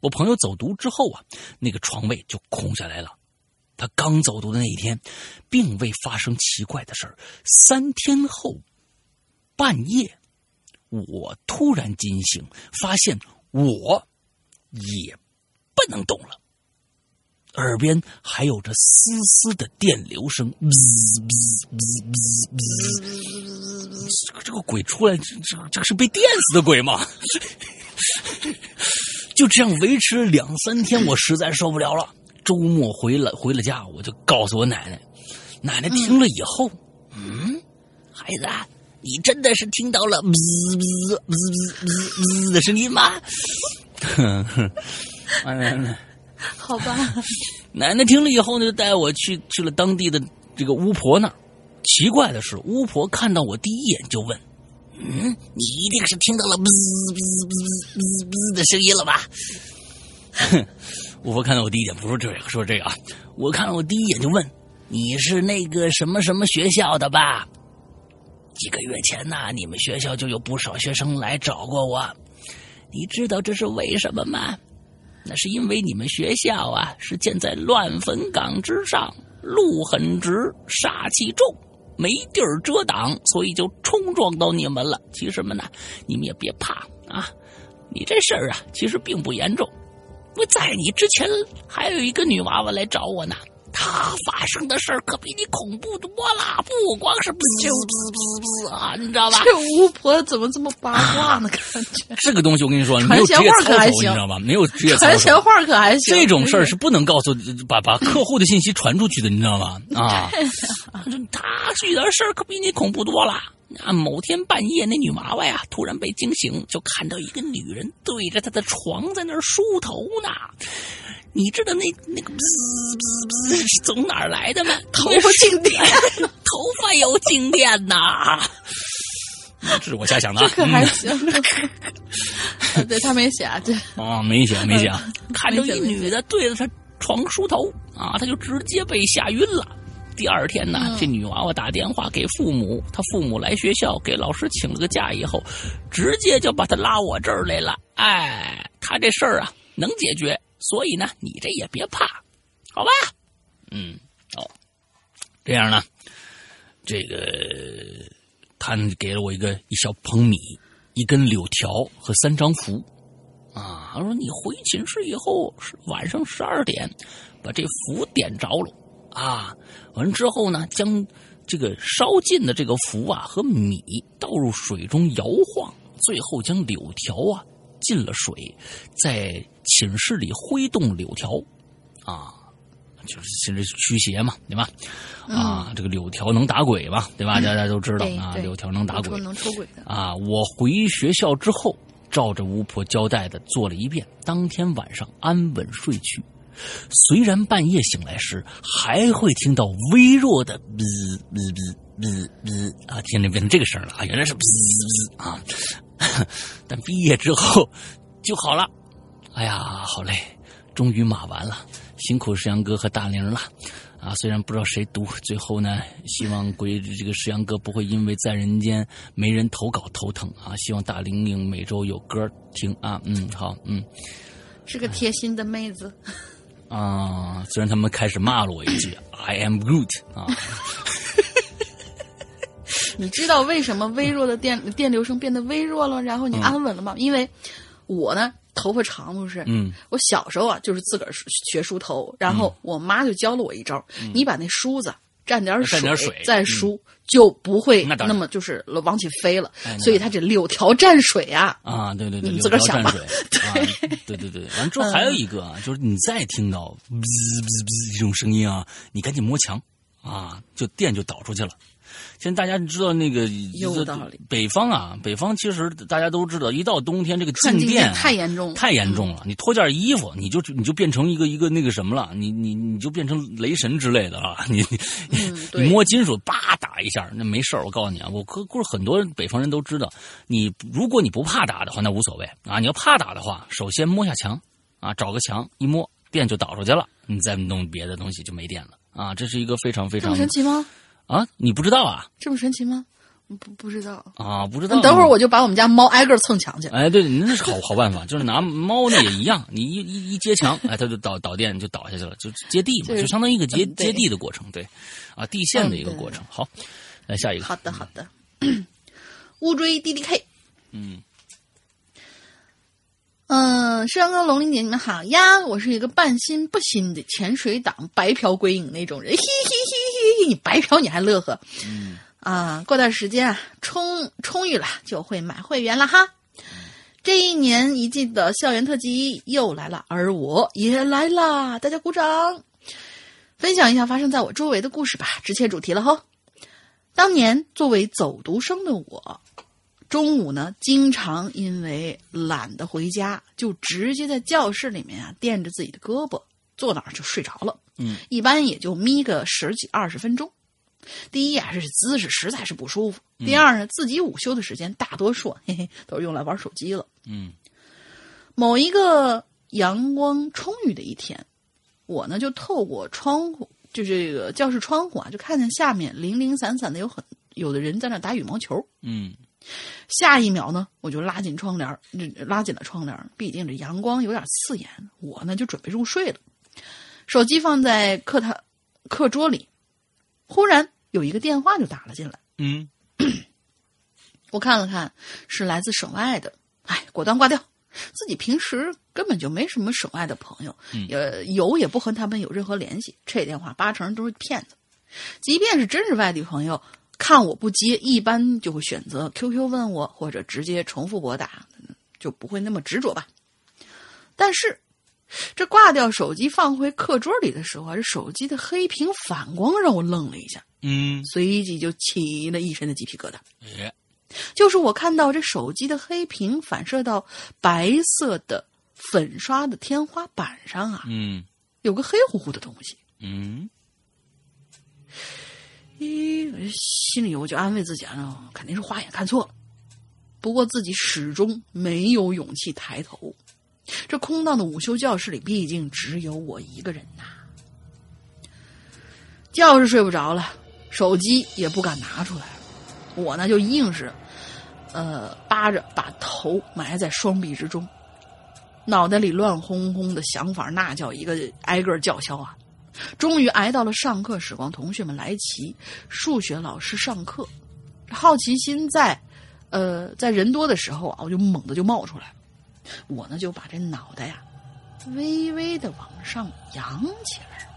我朋友走读之后啊，那个床位就空下来了。他刚走读的那一天，并未发生奇怪的事儿。三天后，半夜，我突然惊醒，发现我也不能动了。耳边还有着丝丝的电流声，这个这个鬼出来，这这这个是被电死的鬼吗？就这样维持了两三天，我实在受不了了。周末回了回了家，我就告诉我奶奶，奶奶听了以后，嗯，孩子，你真的是听到了滋滋滋滋滋的声音吗？哼哼，奶奶。好吧，奶奶听了以后呢，就带我去去了当地的这个巫婆那儿。奇怪的是，巫婆看到我第一眼就问：“嗯，你一定是听到了滋滋滋滋滋的声音了吧？”哼，巫婆看到我第一眼不是这个，说这个啊，我看到我第一眼就问：“你是那个什么什么学校的吧？”几个月前呐、你们学校就有不少学生来找过我，你知道这是为什么吗？那是因为你们学校啊是建在乱坟岗之上，路很直，煞气重，没地儿遮挡，所以就冲撞到你们了。其实们呢，你们也别怕啊，你这事儿啊其实并不严重。我在你之前还有一个女娃娃来找我呢，她发生的事儿可比你恐怖多了，不光是不啾滋滋滋啊，你知道吧？这巫婆怎么这么八卦呢？感觉 这个东西我跟你说，传没有职业闲话操守，可还行你知道吗？没有职业操守。传闲话可还行。这种事儿是不能告诉把把客户的信息传出去的，你知道吗？啊，他遇到的事儿可比你恐怖多了。啊，某天半夜，那女娃娃呀突然被惊醒，就看到一个女人对着她的床在那儿梳头呢。你知道那那个滋滋滋是从哪儿来的吗？头发静电，头发有静电呐！这是我瞎想的啊，这可还嗯行。对他没写啊，这啊，没写没写啊，看着一女的对着他床梳头啊，他就直接被吓晕了。第二天呢，嗯这女娃娃打电话给父母，她父母来学校给老师请了个假以后，直接就把她拉我这儿来了。哎，她这事儿啊能解决，所以呢，你这也别怕，好吧？嗯，哦，这样呢，这个他给了我一个一小捧米、一根柳条和三张符。啊，他说你回寝室以后是晚上十二点，把这符点着了啊。完之后呢，将这个烧尽的这个符啊和米倒入水中摇晃，最后将柳条啊浸了水，在寝室里挥动柳条啊。就是甚至驱邪嘛，对吧？啊，这个柳条能打鬼吧，对吧？大家都知道啊，柳条能打鬼能抽鬼的。啊。我回学校之后，照着巫婆交代的做了一遍，当天晚上安稳睡去。虽然半夜醒来时还会听到微弱的“哔哔哔哔哔”啊，听着变成这个声了啊，原来是“哔哔”啊，但毕业之后就好了。哎呀，好嘞，终于码完了，辛苦石阳哥和大玲了。啊，虽然不知道谁读，最后呢，希望鬼这个石阳哥不会因为在人间没人投稿头疼啊。希望大玲玲每周有歌听啊。嗯，好，嗯是个贴心的妹子。啊，虽然他们开始骂了我一句 “I am Groot” 啊，你知道为什么微弱的电电流声变得微弱了，然后你安稳了吗？因为我呢，头发长不是？嗯，我小时候啊，就是自个儿学梳头，然后我妈就教了我一招：你把那梳子蘸点蘸点水嗯再梳，就不会那么就是往起飞了哎。所以它这柳条蘸水啊，啊，对对对，你柳自个儿想吧对对对。完之后还有一个啊，就是你再听到“哔哔哔”这种声音啊，你赶紧摸墙啊，就电就导出去了。现在大家知道那个有道理北方啊，北方其实大家都知道，一到冬天这个静电啊太严重了太严重了。你脱件衣服，你就你就变成一个一个那个什么了，你你你就变成雷神之类的了。你你嗯你摸金属，叭打一下，那没事儿。我告诉你啊，我可可是很多北方人都知道，你如果你不怕打的话，那无所谓啊。你要怕打的话，首先摸下墙啊，找个墙一摸，电就导出去了，你再弄别的东西就没电了啊。这是一个非常非这常么神奇吗？啊，你不知道啊这么神奇吗？不不知道。啊，不知道。那等会儿我就把我们家猫挨个蹭墙去。哎，对，那是好好办法，就是拿猫呢也一样，你一一一接墙，哎，它就导导电就导下去了，就接地嘛，就相当于一个接嗯接地的过程，对，啊，地线的一个过程。好，来下一个，好的好的。乌锥 D D K，嗯嗯，山哥、龙玲姐，你们好呀！我是一个半新不新的潜水党，白嫖鬼影那种人。嘿嘿，你白嫖你还乐呵？嗯啊，过段时间啊，充充裕了就会买会员了哈。这一年一季的校园特辑又来了，而我也来啦！大家鼓掌，分享一下发生在我周围的故事吧。直切主题了哈。当年作为走读生的我，中午呢，经常因为懒得回家，就直接在教室里面啊垫着自己的胳膊，坐哪儿就睡着了。嗯，一般也就眯个十几二十分钟。第一啊，这是姿势实在是不舒服；第二呢，自己午休的时间大多数 嘿嘿都是用来玩手机了。嗯某一个阳光充裕的一天，我呢就透过窗户，就这个教室窗户啊，就看见下面零零散散的有很有的人在那打羽毛球。嗯下一秒呢，我就拉紧窗帘拉紧了窗帘，毕竟这阳光有点刺眼，我呢就准备入睡了。手机放在课堂课桌里，忽然有一个电话就打了进来。嗯 我看了看，是来自省外的，哎，果断挂掉。自己平时根本就没什么省外的朋友，呃，有也不和他们有任何联系。这电话八成都是骗子。即便是真是外地朋友，看我不接，一般就会选择 QQ 问我，或者直接重复拨打，就不会那么执着吧。但是，这挂掉手机放回课桌里的时候啊，这手机的黑屏反光让我愣了一下，嗯，随即就起了一身的鸡皮疙瘩。哎，就是我看到这手机的黑屏反射到白色的粉刷的天花板上啊，嗯有个黑乎乎的东西。嗯咦，心里我就安慰自己啊，肯定是花眼看错了。不过自己始终没有勇气抬头。这空荡的午休教室里，毕竟只有我一个人呐。觉是睡不着了，手机也不敢拿出来。我呢就硬是，呃，扒着把头埋在双臂之中，脑袋里乱哄哄的想法，那叫一个挨个叫嚣啊！终于挨到了上课时光，同学们来齐，数学老师上课，好奇心在，呃，在人多的时候啊，我就猛地就冒出来，我呢就把这脑袋呀、微微的往上扬起来，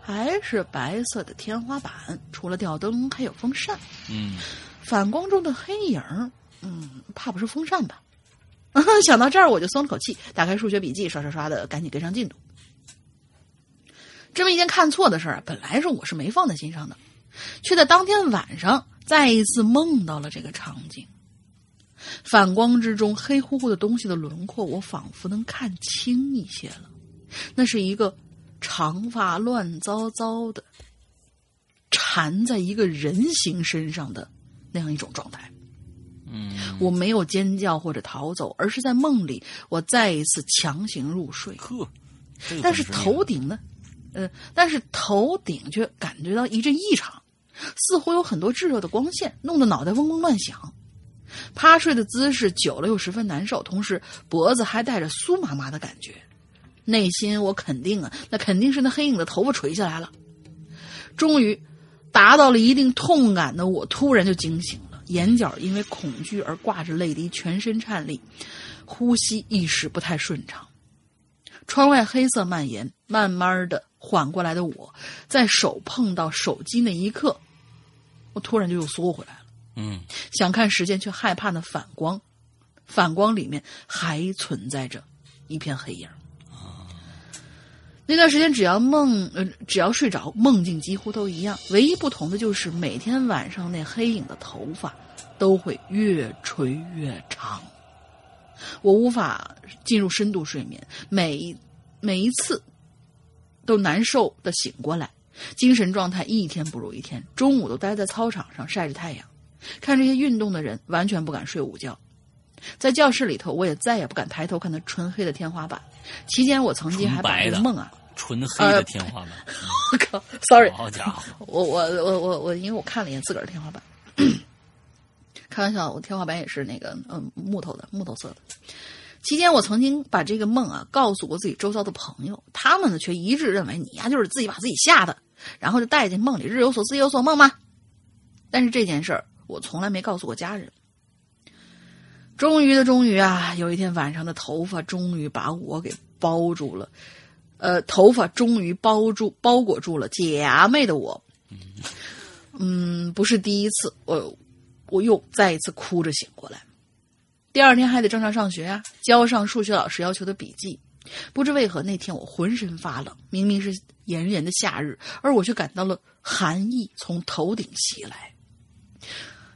还是白色的天花板，除了吊灯还有风扇，嗯反光中的黑影儿，嗯，怕不是风扇吧？想到这儿，我就松了口气，打开数学笔记，刷刷刷的，赶紧跟上进度。这么一件看错的事儿，本来是我是没放在心上的，却在当天晚上再一次梦到了这个场景。反光之中，黑乎乎的东西的轮廓，我仿佛能看清一些了。那是一个长发乱糟糟的，缠在一个人形身上的那样一种状态。嗯，我没有尖叫或者逃走，而是在梦里，我再一次强行入睡。呵，但是头顶呢，呃，但是头顶却感觉到一阵异常，似乎有很多炙热的光线，弄得脑袋嗡嗡乱响。趴睡的姿势久了又十分难受，同时脖子还带着酥麻麻的感觉。内心我肯定啊，那肯定是那黑影的头发垂下来了。终于达到了一定痛感的我，突然就惊醒了，眼角因为恐惧而挂着泪滴，全身颤栗，呼吸一时不太顺畅。窗外黑色蔓延，慢慢的缓过来的我，在手碰到手机那一刻，我突然就又缩回来。嗯，想看时间，却害怕那反光，反光里面还存在着一片黑影。那段时间，只要梦，呃，只要睡着，梦境几乎都一样，唯一不同的就是每天晚上那黑影的头发都会越垂越长。我无法进入深度睡眠，每一每一次都难受的醒过来，精神状态一天不如一天，中午都待在操场上晒着太阳。看这些运动的人，完全不敢睡午觉。在教室里头，我也再也不敢抬头看那纯黑的天花板。期间，我曾经还把这个梦啊，纯黑的天花板，我靠，sorry，好家伙，我我我我我，因为我看了一眼自个儿的天花板，开玩笑，我天花板也是那个嗯木头的木头色的。期间，我曾经把这个梦啊告诉过自己周遭的朋友，他们呢却一致认为你呀就是自己把自己吓的，然后就带进梦里，日有所思，夜有所梦嘛。但是这件事儿。我从来没告诉过家人。终于的终于啊，有一天晚上的头发终于把我给包住了，呃，头发终于包住包裹住了假寐的我。嗯，不是第一次，我我又再一次哭着醒过来。第二天还得正常上学啊，交上数学老师要求的笔记。不知为何那天我浑身发冷，明明是炎炎的夏日，而我却感到了寒意从头顶袭来。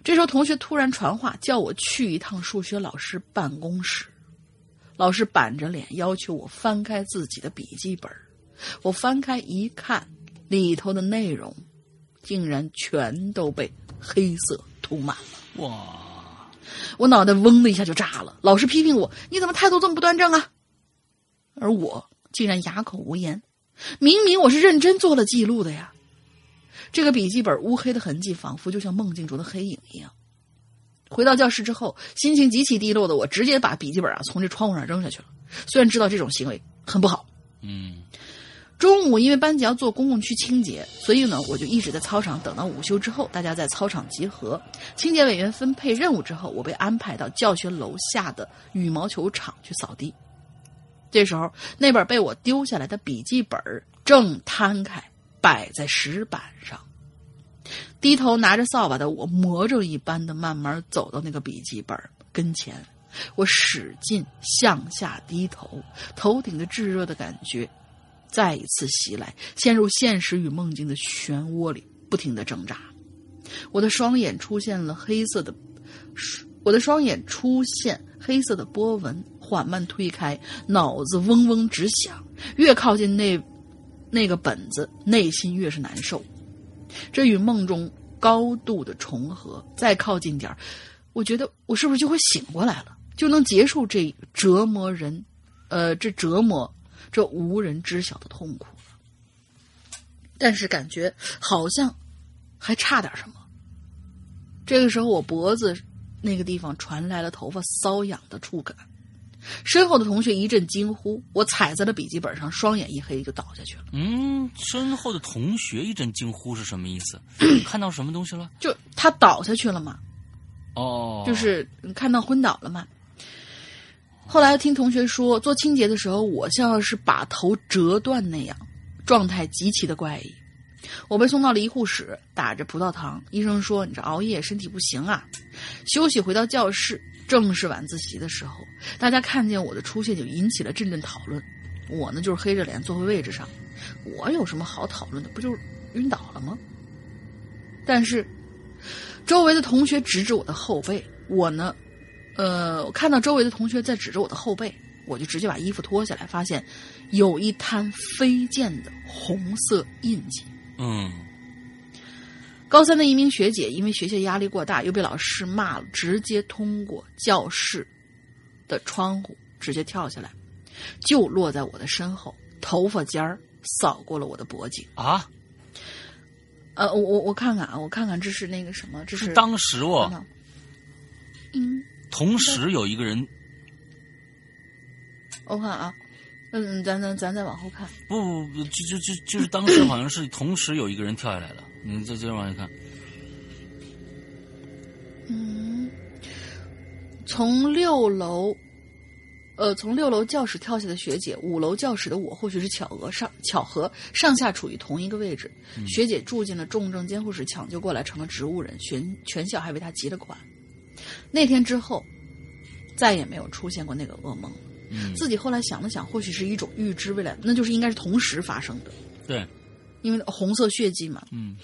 这时候，同学突然传话，叫我去一趟数学老师办公室。老师板着脸要求我翻开自己的笔记本。我翻开一看，里头的内容竟然全都被黑色涂满了。哇！我脑袋嗡的一下就炸了。老师批评我：“你怎么态度这么不端正啊？”而我竟然哑口无言。明明我是认真做了记录的呀。这个笔记本乌黑的痕迹，仿佛就像梦境中的黑影一样。回到教室之后，心情极其低落的我，直接把笔记本啊从这窗户上扔下去了。虽然知道这种行为很不好，嗯，中午因为班级要做公共区清洁，所以呢，我就一直在操场等到午休之后，大家在操场集合，清洁委员分配任务之后，我被安排到教学楼下的羽毛球场去扫地。这时候，那本被我丢下来的笔记本正摊开。摆在石板上，低头拿着扫把的我，魔怔一般的慢慢走到那个笔记本跟前，我使劲向下低头，头顶的炙热的感觉再一次袭来，陷入现实与梦境的漩涡里，不停的挣扎。我的双眼出现了黑色的，我的双眼出现黑色的波纹，缓慢推开，脑子嗡嗡直响，越靠近那。那个本子，内心越是难受。这与梦中高度的重合，再靠近点我觉得我是不是就会醒过来了，就能结束这折磨人，呃，这折磨这无人知晓的痛苦了。但是感觉好像还差点什么。这个时候，我脖子那个地方传来了头发瘙痒的触感。身后的同学一阵惊呼，我踩在了笔记本上，双眼一黑就倒下去了。嗯，身后的同学一阵惊呼是什么意思？看到什么东西了？就他倒下去了嘛？哦，就是看到昏倒了嘛？后来听同学说，做清洁的时候，我像是把头折断那样，状态极其的怪异。我被送到了医护室，打着葡萄糖。医生说：“你这熬夜身体不行啊，休息。”回到教室。正是晚自习的时候，大家看见我的出现就引起了阵阵讨论。我呢就是黑着脸坐回位置上，我有什么好讨论的？不就是晕倒了吗？但是周围的同学指指我的后背，我呢，呃，我看到周围的同学在指着我的后背，我就直接把衣服脱下来，发现有一滩飞溅的红色印记。嗯高三的一名学姐因为学习压力过大，又被老师骂了，直接通过教室的窗户直接跳下来，就落在我的身后，头发尖儿扫过了我的脖颈。啊，呃，我我我看看啊，我看看这是那个什么，这是当时我哦，嗯，同时有一个人我看啊，嗯，咱咱咱再往后看，不不不，就就就就是当时好像是同时有一个人跳下来了。你再接着往下看，嗯，从六楼，呃，从六楼教室跳下的学姐，五楼教室的我，或许是巧合上巧合，上下处于同一个位置。学姐住进了重症监护室，抢救过来成了植物人，全全校还为她集了款。那天之后，再也没有出现过那个噩梦了。嗯，自己后来想了想，或许是一种预知未来，那就是应该是同时发生的，对，因为红色血迹嘛。嗯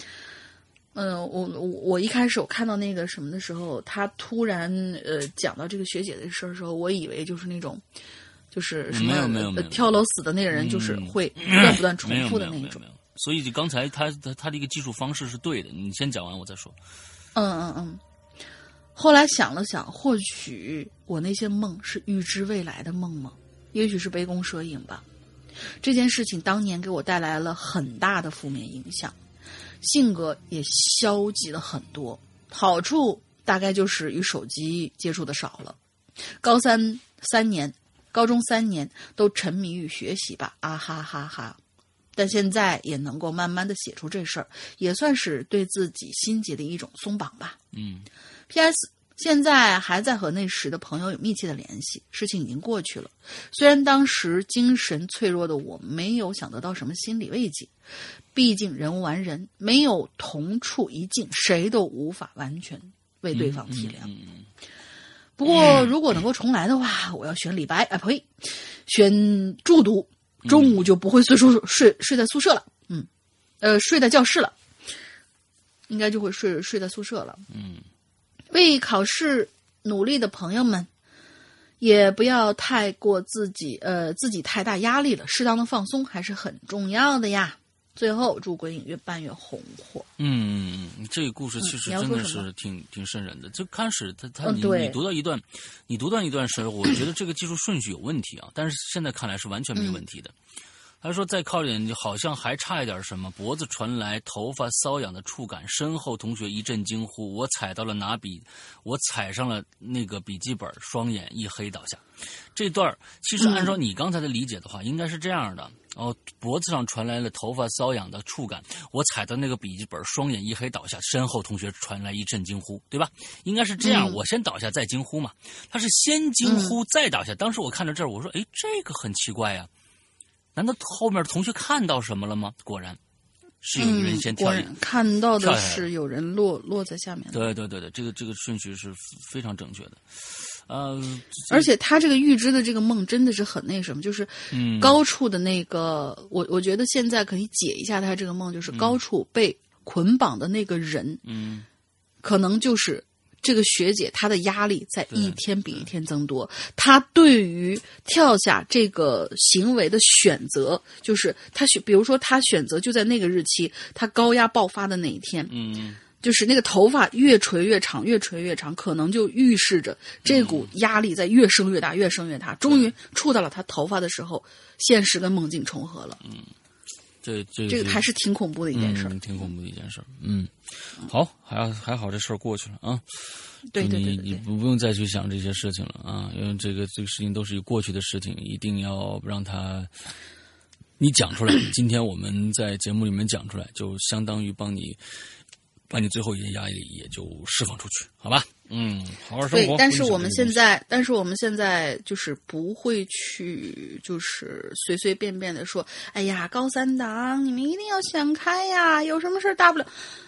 嗯，我我我一开始我看到那个什么的时候，他突然呃讲到这个学姐的事儿的时候，我以为就是那种，就是什么没有没有没有呃跳楼死的那个人，就是嗯会不 断不断重复的那种。所以就刚才他他他的一个技术方式是对的，你先讲完我再说。嗯嗯嗯。后来想了想，或许我那些梦是预知未来的梦吗？也许是杯弓蛇影吧。这件事情当年给我带来了很大的负面影响，性格也消极了很多。好处大概就是与手机接触的少了。高三三年，高中三年都沉迷于学习吧，啊哈哈哈。但现在也能够慢慢的写出这事儿，也算是对自己心结的一种松绑吧。嗯 P.S. 现在还在和那时的朋友有密切的联系，事情已经过去了。虽然当时精神脆弱的我没有想得到什么心理慰藉，毕竟人无完人，没有同处一境，谁都无法完全为对方体谅。嗯嗯不过，如果能够重来的话，我要选李白，啊呸，选住读，中午就不会睡宿睡睡在宿舍了，嗯，呃，睡在教室了，应该就会睡睡在宿舍了。嗯为考试努力的朋友们，也不要太过自己呃自己太大压力了，适当的放松还是很重要的呀。最后，祝鬼影越办越红火。嗯嗯嗯，这个故事其实真的是挺挺瘆人的。就开始他他你你读到一段，你读到一段时候，我觉得这个技术顺序有问题啊，但是现在看来是完全没问题的。他说再靠点，好像还差一点什么。脖子传来头发瘙痒的触感，身后同学一阵惊呼。我踩到了拿笔，我踩上了那个笔记本，双眼一黑倒下。这段儿其实按照你刚才的理解的话，应该是这样的。哦，脖子上传来了头发瘙痒的触感，我踩到那个笔记本，双眼一黑倒下，身后同学传来一阵惊呼，对吧？应该是这样，嗯我先倒下再惊呼嘛。他是先惊呼再倒下。当时我看到这儿，我说，哎，这个很奇怪呀、难道后面同学看到什么了吗？果然。是有一个人先跳看到的是有人落落在下面的。对对对对，这个这个顺序是非常正确的。呃，而且他这个预知的这个梦真的是很那什么，就是嗯。高处的那个，我我觉得现在可以解一下他这个梦，就是高处被捆绑的那个人，嗯。可能就是这个学姐，她的压力在一天比一天增多。她对于跳下这个行为的选择，就是她选，比如说她选择就在那个日期，她高压爆发的那一天，嗯就是那个头发越垂越长，越垂越长，可能就预示着这股压力在越升越大，越升越大。终于触到了他头发的时候，现实跟梦境重合了。这这这个还是挺恐怖的一件事。嗯，挺恐怖的一件事。嗯，好，还还好这事儿过去了啊。对对对你不不用再去想这些事情了啊，因为这个这个事情都是一过去的事情，一定要让他你讲出来。今天我们在节目里面讲出来，就相当于帮你把你最后一些压力也就释放出去，好吧？嗯，好好生活。，对但是我们现在，但是我们现在就是不会去，就是随随便便的说，哎呀，高三党，你们一定要想开呀，有什么事儿大不了。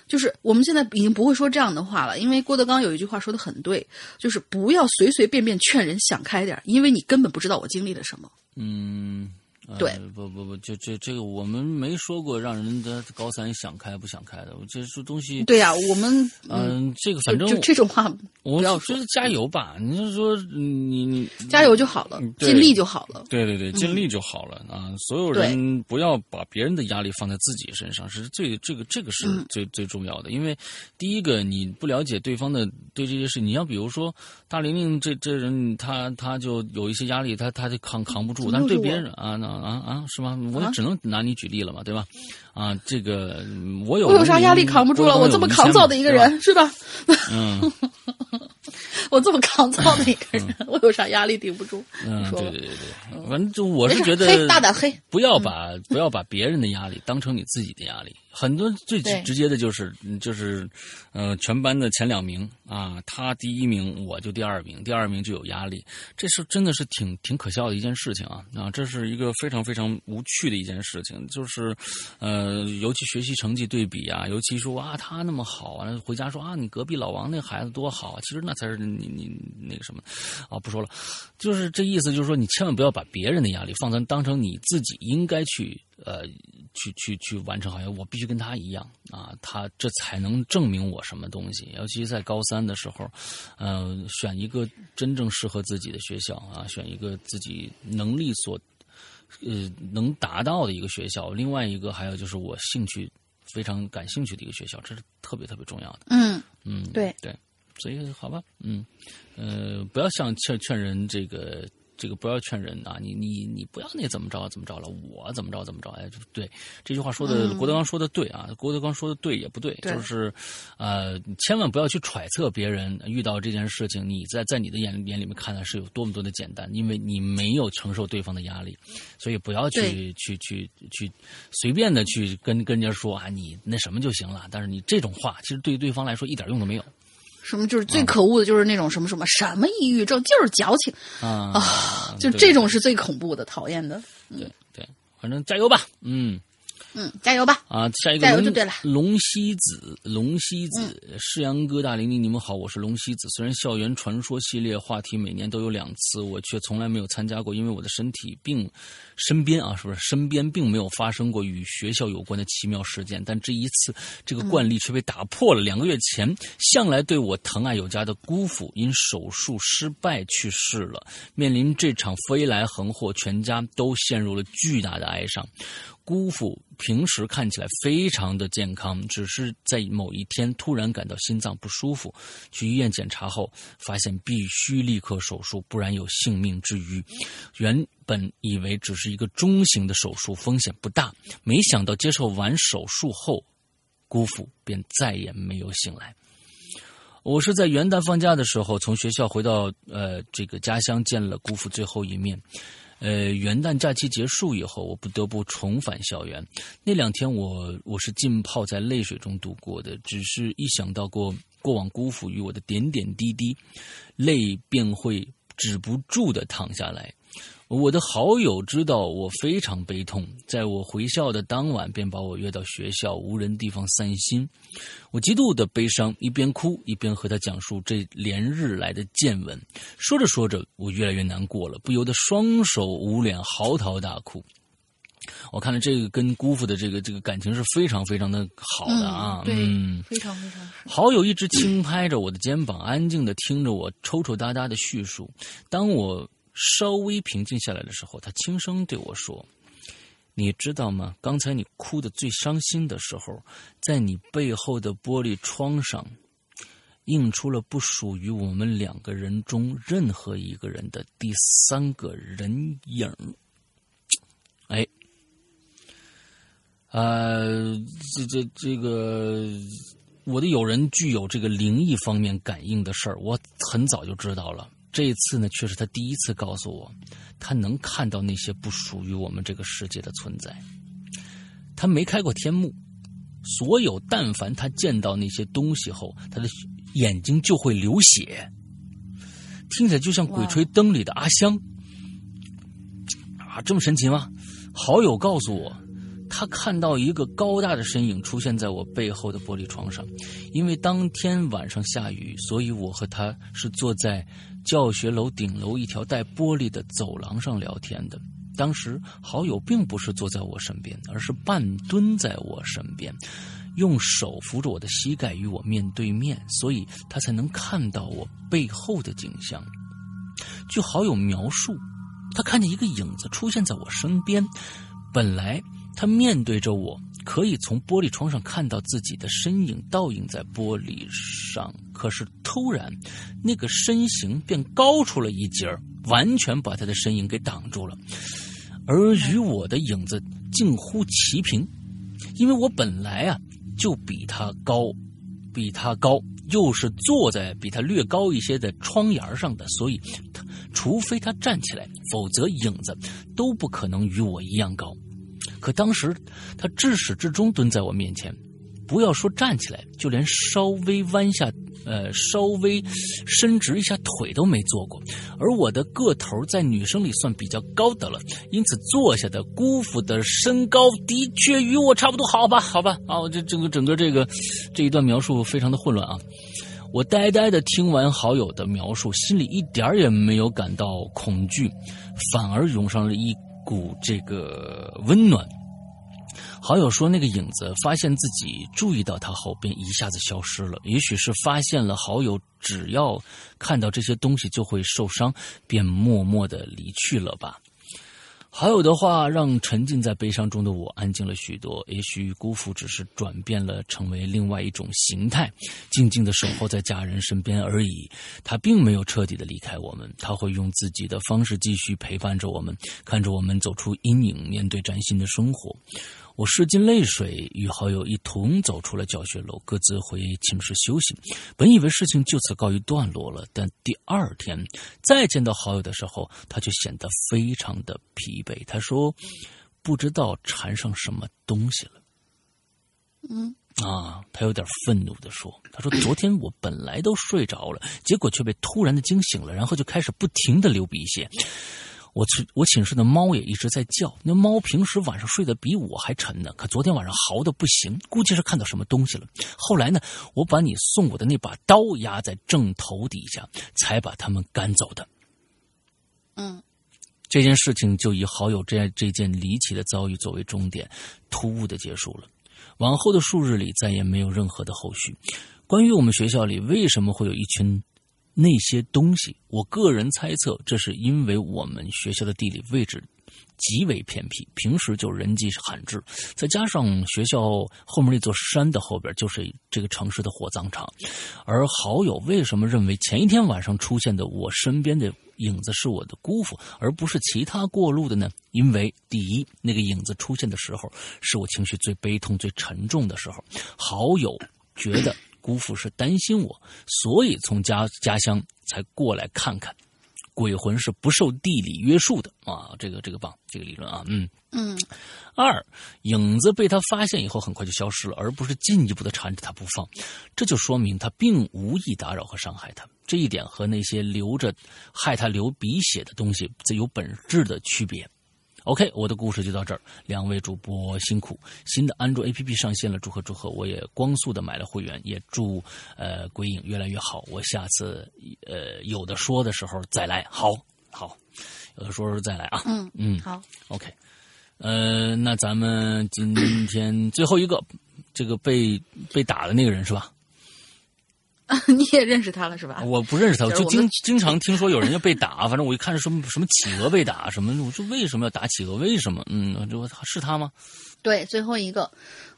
就是我们现在已经不会说这样的话了，因为郭德纲有一句话说的很对，就是不要随随便便劝人想开点儿，因为你根本不知道我经历了什么。嗯，呃对，不不不，就这这个我们没说过让人的高三想开不想开的，这这东西，对呀、我们嗯、这个反正就这种话我不要觉得加油吧，你就说你你加油就好了尽力就好了。对对对，尽力就好了、啊！所有人不要把别人的压力放在自己身上，是最这个这个是嗯最、最重要的。因为第一个，你不了解对方的对这些事，你要比如说大玲玲这这人，他他就有一些压力，他他就扛扛不住，但是对别人啊那啊啊是吗？我只能拿你举例了嘛，对吧？啊，这个嗯我有我有啥压力扛不住了？我这么抗造的一个，人，是吧？郭德纲有一千嘛对吧我这么抗造的一个人，我有啥压力顶不住？嗯嗯，说对对对对，反正就我是觉得黑大胆黑，不要把、不要把别人的压力当成你自己的压力。很多最直直接的就是嗯就是，呃，全班的前两名啊，他第一名，我就第二名，第二名就有压力，这是真的是挺挺可笑的一件事情啊啊，这是一个非常非常无趣的一件事情，就是，呃，尤其学习成绩对比啊，尤其说啊他那么好啊，回家说啊你隔壁老王那孩子多好啊，其实那才是你你那个什么，啊不说了，就是这意思，就是说你千万不要把别人的压力放在当成你自己应该去呃去去去完成，好像我必须跟他一样啊，他这才能证明我什么东西。尤其在高三的时候，呃，选一个真正适合自己的学校啊，选一个自己能力所呃能达到的一个学校。另外一个还有就是我兴趣非常感兴趣的一个学校，这是特别特别重要的。嗯，嗯，对对，所以好吧，嗯，呃，不要像劝劝人这个这个不要劝人啊，你你你不要那怎么着怎么着了，我怎么着怎么着，哎，对，这句话说的、嗯。郭德纲说的对啊，郭德纲说的对也不对，对。就是呃，千万不要去揣测别人遇到这件事情，你在在你的眼眼里面看来是有多么多的简单，因为你没有承受对方的压力，所以不要去去去去随便的去跟跟人家说啊，你那什么就行了，但是你这种话其实对于对方来说一点用都没有。什么就是最可恶的，就是那种什么什么什么抑郁症，就是矫情啊啊，就这种是最恐怖的、讨厌的。对对，反正加油吧，嗯嗯，加油吧！啊，下一个龙加油就对了嗯龙西子，龙西子，世阳哥大玲玲，你们好，我是龙西子。虽然校园传说系列话题每年都有两次，我却从来没有参加过，因为我的身体并身边啊，是不是身边并没有发生过与学校有关的奇妙事件，但这一次这个惯例却被打破了。两个月前，向来对我疼爱有加的姑父因手术失败去世了，面临这场飞来横祸，全家都陷入了巨大的哀伤。姑父平时看起来非常的健康，只是在某一天突然感到心脏不舒服，去医院检查后发现必须立刻手术，不然有性命之虞。原本以为只是一个中型的手术，风险不大，没想到接受完手术后，姑父便再也没有醒来。我是在元旦放假的时候从学校回到呃这个家乡见了姑父最后一面。呃，元旦假期结束以后，我不得不重返校园。那两天我我是浸泡在泪水中度过的，只是一想到过过往辜负于我的点点滴滴，泪便会止不住的淌下来。我的好友知道我非常悲痛，在我回校的当晚，便把我约到学校无人地方散心。我极度的悲伤，一边哭一边和他讲述这连日来的见闻。说着说着，我越来越难过了，不由得双手捂脸，嚎啕大哭。我看了这个跟姑父的这个这个感情是非常非常的好的啊，对，嗯非常非常。好友一直轻拍着我的肩膀，安静的听着我抽抽搭搭的叙述。当我稍微平静下来的时候，他轻声对我说：“你知道吗？刚才你哭的最伤心的时候，在你背后的玻璃窗上，映出了不属于我们两个人中任何一个人的第三个人影。”哎，呃，这这这个，我的友人具有这个灵异方面感应的事儿，我很早就知道了。这一次呢，却是他第一次告诉我，他能看到那些不属于我们这个世界的存在。他没开过天幕，所有但凡他见到那些东西后，他的眼睛就会流血，听起来就像《鬼吹灯》里的阿香啊，这么神奇吗？好友告诉我，他看到一个高大的身影出现在我背后的玻璃窗上。因为当天晚上下雨，所以我和他是坐在教学楼顶楼一条带玻璃的走廊上聊天的。当时好友并不是坐在我身边，而是半蹲在我身边，用手扶着我的膝盖与我面对面，所以他才能看到我背后的景象。据好友描述，他看见一个影子出现在我身边，本来他面对着我，可以从玻璃窗上看到自己的身影倒映在玻璃上，可是突然，那个身形便高出了一截，完全把他的身影给挡住了，而与我的影子近乎齐平，因为我本来啊就比他高，比他高，又是坐在比他略高一些的窗沿上的，所以他除非他站起来，否则影子都不可能与我一样高。可当时他至始至终蹲在我面前，不要说站起来，就连稍微弯下，呃，稍微伸直一下腿都没做过。而我的个头在女生里算比较高的了，因此坐下的姑父的身高的确与我差不多。好吧，好吧，啊，我这整个整个这个这一段描述非常的混乱啊。我呆呆的听完好友的描述，心里一点也没有感到恐惧，反而涌上了一股这个温暖。好友说，那个影子发现自己注意到他后，便一下子消失了。也许是发现了好友只要看到这些东西就会受伤，便默默的离去了吧。好友的话让沉浸在悲伤中的我安静了许多。也许辜负只是转变了，成为另外一种形态，静静的守候在家人身边而已。他并没有彻底的离开我们，他会用自己的方式继续陪伴着我们，看着我们走出阴影，面对崭新的生活。我拭尽泪水，与好友一同走出了教学楼，各自回寝室休息。本以为事情就此告一段落了，但第二天再见到好友的时候，他却显得非常的疲惫。他说：“不知道缠上什么东西了。”嗯，啊，他有点愤怒的说：“他说昨天我本来都睡着了，结果却被突然的惊醒了，然后就开始不停的流鼻血。”我寝我寝室的猫也一直在叫，那猫平时晚上睡得比我还沉呢，可昨天晚上嚎的不行，估计是看到什么东西了。后来呢，我把你送我的那把刀压在正头底下，才把他们赶走的。嗯，这件事情就以好友这这件离奇的遭遇作为终点，突兀的结束了。往后的数日里再也没有任何的后续。关于我们学校里为什么会有一群那些东西，我个人猜测，这是因为我们学校的地理位置极为偏僻，平时就人迹罕至，再加上学校后面那座山的后边就是这个城市的火葬场。而好友为什么认为前一天晚上出现的我身边的影子是我的姑父，而不是其他过路的呢？因为第一，那个影子出现的时候是我情绪最悲痛、最沉重的时候，好友觉得。姑父是担心我，所以从家家乡才过来看看。鬼魂是不受地理约束的啊，这个这个棒，这个理论啊，嗯嗯。二，影子被他发现以后很快就消失了，而不是进一步的缠着他不放，这就说明他并无意打扰和伤害他。这一点和那些流着害他流鼻血的东西则有本质的区别。OK，我的故事就到这儿。两位主播辛苦，新的安卓 APP 上线了，祝贺祝贺！我也光速的买了会员，也祝呃鬼影越来越好。我下次呃有的说的时候再来，好好，有的说时候再来啊。嗯嗯，好，OK，呃，那咱们今天最后一个，这个被被打的那个人是吧？你也认识他了是吧？我不认识他，就是我就经经常听说有人要被打，反正我一看什么什么企鹅被打什么，我说为什么要打企鹅？为什么？嗯，这是他吗？对，最后一个，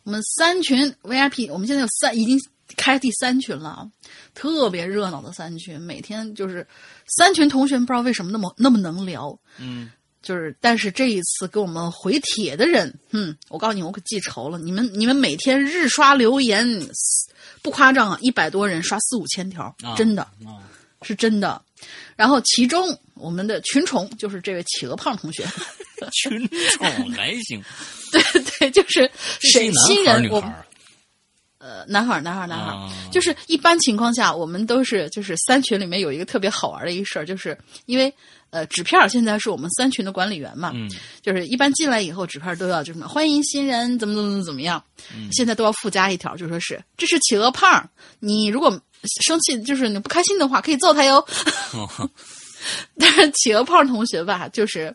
我们三群 VIP，我们现在有三，已经开第三群了啊，特别热闹的三群，每天就是三群同学，不知道为什么那么那么能聊，嗯，就是，但是这一次给我们回帖的人，嗯，我告诉你，我可记仇了。你们你们每天日刷留言，不夸张啊，一百多人刷四五千条，啊真的啊，是真的。然后其中我们的群宠就是这位企鹅胖同学，群宠还行，对对，就是谁新人我呃，男孩儿，男孩儿，男孩就是一般情况下，我们都是就是三群里面有一个特别好玩的一事儿，就是因为呃纸片儿现在是我们三群的管理员嘛，嗯就是一般进来以后纸片儿都要就什么欢迎新人，怎么怎么怎么样，嗯现在都要附加一条，就说是这是企鹅胖，你如果生气就是你不开心的话，可以揍他哟。哦 但是企鹅胖同学吧，就是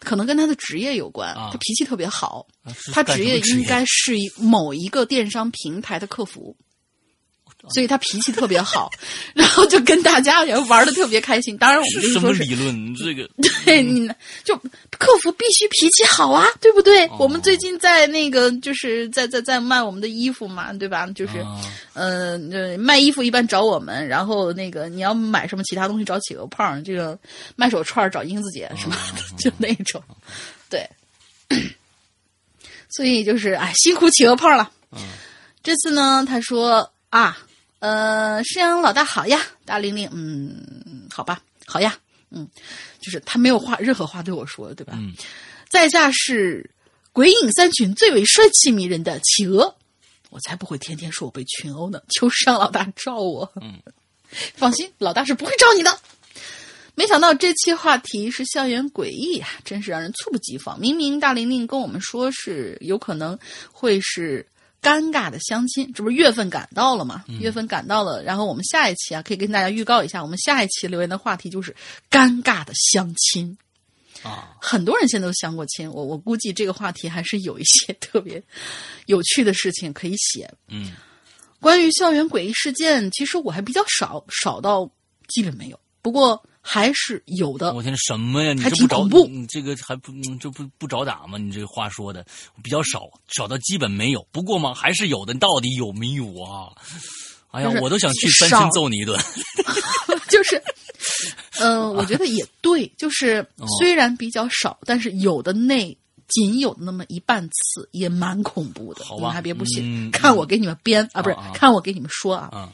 可能跟他的职业有关，啊他脾气特别好，是他职业应该是一某一个电商平台的客服。所以他脾气特别好，然后就跟大家也玩的特别开心。当然，我们是什么跟你说是理论？这个对你就客服必须脾气好啊，对不对？哦我们最近在那个就是在在在卖我们的衣服嘛，对吧？就是、啊呃，呃卖衣服一般找我们，然后那个你要买什么其他东西找企鹅胖，这个卖手串找英子姐什么的，就那种，对。所以就是哎，辛苦企鹅胖了。这次呢，他说啊，呃，师阳老大好呀，大玲玲，嗯，好吧，好呀，嗯，就是他没有话任何话对我说，对吧？嗯在下是鬼影三群最为帅气迷人的企鹅，我才不会天天说我被群殴呢，求师阳老大罩我。嗯，放心，老大是不会罩你的。没想到这期话题是校园诡异啊，真是让人猝不及防。明明大玲玲跟我们说是有可能会是尴尬的相亲，这不是月份赶到了吗？月份赶到了，然后我们下一期啊，可以跟大家预告一下，我们下一期留言的话题就是尴尬的相亲。啊，很多人现在都相过亲，我我估计这个话题还是有一些特别有趣的事情可以写。嗯关于校园诡异事件，其实我还比较少，少到基本没有。不过还是有的。我天，什么呀？你还这不找挺恐怖你这个还不嗯这不不找打吗？你这个话说的比较少，少到基本没有。不过嘛，还是有的。你到底有没有啊？哎呀就，是我都想去三少千揍你一顿。就是，呃，我觉得也对，就是哦虽然比较少，但是有的那仅有那么一半次也蛮恐怖的。好吧你们还别不信，嗯看我给你们编啊，不是看我给你们说啊。啊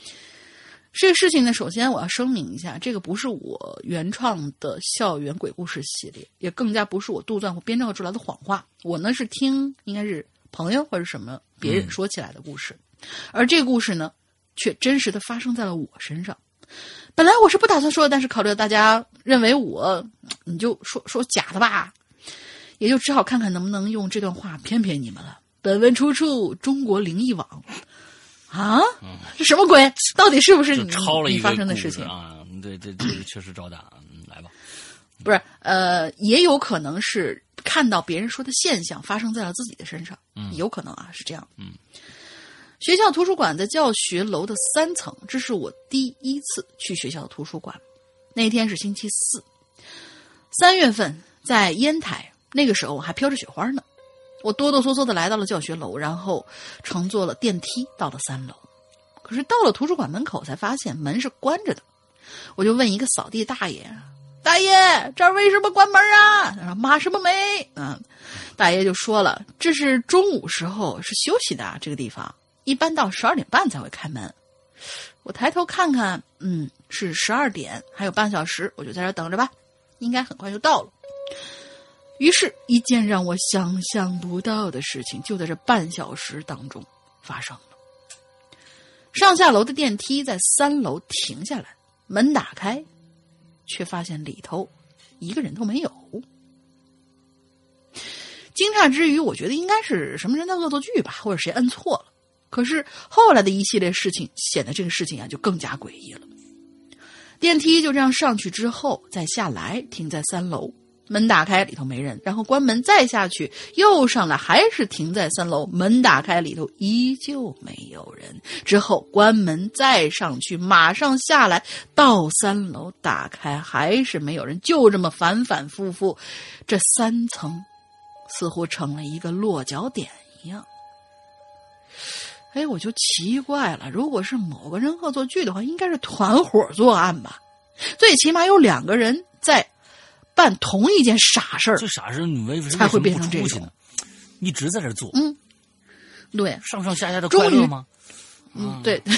这个事情呢，首先我要声明一下，这个不是我原创的校园鬼故事系列，也更加不是我杜撰或编造出来的谎话。我呢是听应该是朋友或者什么别人说起来的故事，而这个故事呢，却真实的发生在了我身上。本来我是不打算说的，但是考虑到大家认为我，你就说说假的吧，也就只好看看能不能用这段话骗骗你们了。本文出处中国灵异网。啊，这什么鬼？到底是不是你你抄了一个发生的事情？啊！对对，这个确实找打。嗯，来吧。不是，呃，也有可能是看到别人说的现象发生在了自己的身上，嗯有可能啊，是这样。嗯，学校图书馆在教学楼的三层，这是我第一次去学校的图书馆。那天是星期四，三月份，在烟台，那个时候还飘着雪花呢。我哆哆嗦嗦的来到了教学楼，然后乘坐了电梯到了三楼。可是到了图书馆门口，才发现门是关着的。我就问一个扫地大爷：“大爷，这儿为什么关门啊？”他说：“码什么没？”嗯，大爷就说了：“这是中午时候是休息的，这个地方一般到十二点半才会开门。”我抬头看看，嗯，是十二点，还有半小时，我就在这等着吧，应该很快就到了。于是，一件让我想象不到的事情就在这半小时当中发生了。上下楼的电梯在三楼停下来，门打开，却发现里头一个人都没有。惊诧之余，我觉得应该是什么人在恶作剧吧，或者谁摁错了。可是后来的一系列事情，显得这个事情啊就更加诡异了。电梯就这样上去之后，再下来，停在三楼。门打开，里头没人，然后关门再下去，又上来，还是停在三楼。门打开，里头依旧没有人。之后关门再上去，马上下来，到三楼打开，还是没有人。就这么反反复复，这三层似乎成了一个落脚点一样。哎，我就奇怪了，如果是某个人恶作剧的话，应该是团伙作案吧？最起码有两个人在办同一件傻事儿这。傻事你为为什才会变成这种不出去呢？一直在这做，嗯，对，上上下下的终于快乐吗？嗯，对。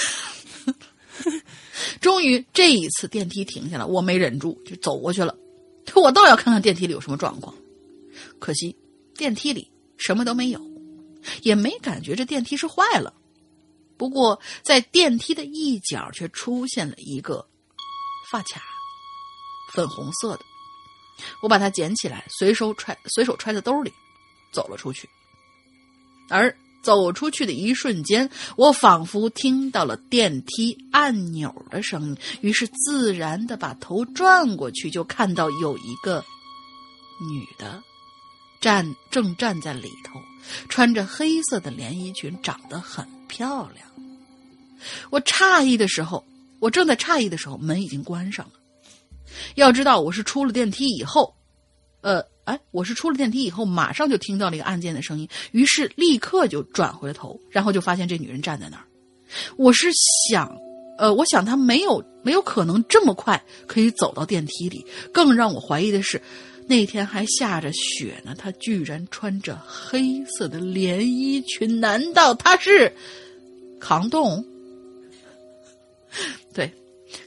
终于这一次电梯停下了，我没忍住就走过去了。我倒要看看电梯里有什么状况。可惜电梯里什么都没有，也没感觉这电梯是坏了。不过在电梯的一角却出现了一个发卡，粉红色的。我把它捡起来，随手揣随手揣在兜里，走了出去。而走出去的一瞬间，我仿佛听到了电梯按钮的声音，于是自然的把头转过去，就看到有一个女的站正站在里头，穿着黑色的连衣裙，长得很漂亮。我诧异的时候，我正在诧异的时候，门已经关上了。要知道，我是出了电梯以后，呃，哎，我是出了电梯以后，马上就听到了一个按键的声音，于是立刻就转回了头，然后就发现这女人站在那儿。我是想，呃，我想她没有没有可能这么快可以走到电梯里。更让我怀疑的是，那天还下着雪呢，她居然穿着黑色的连衣裙，难道她是扛冻？对，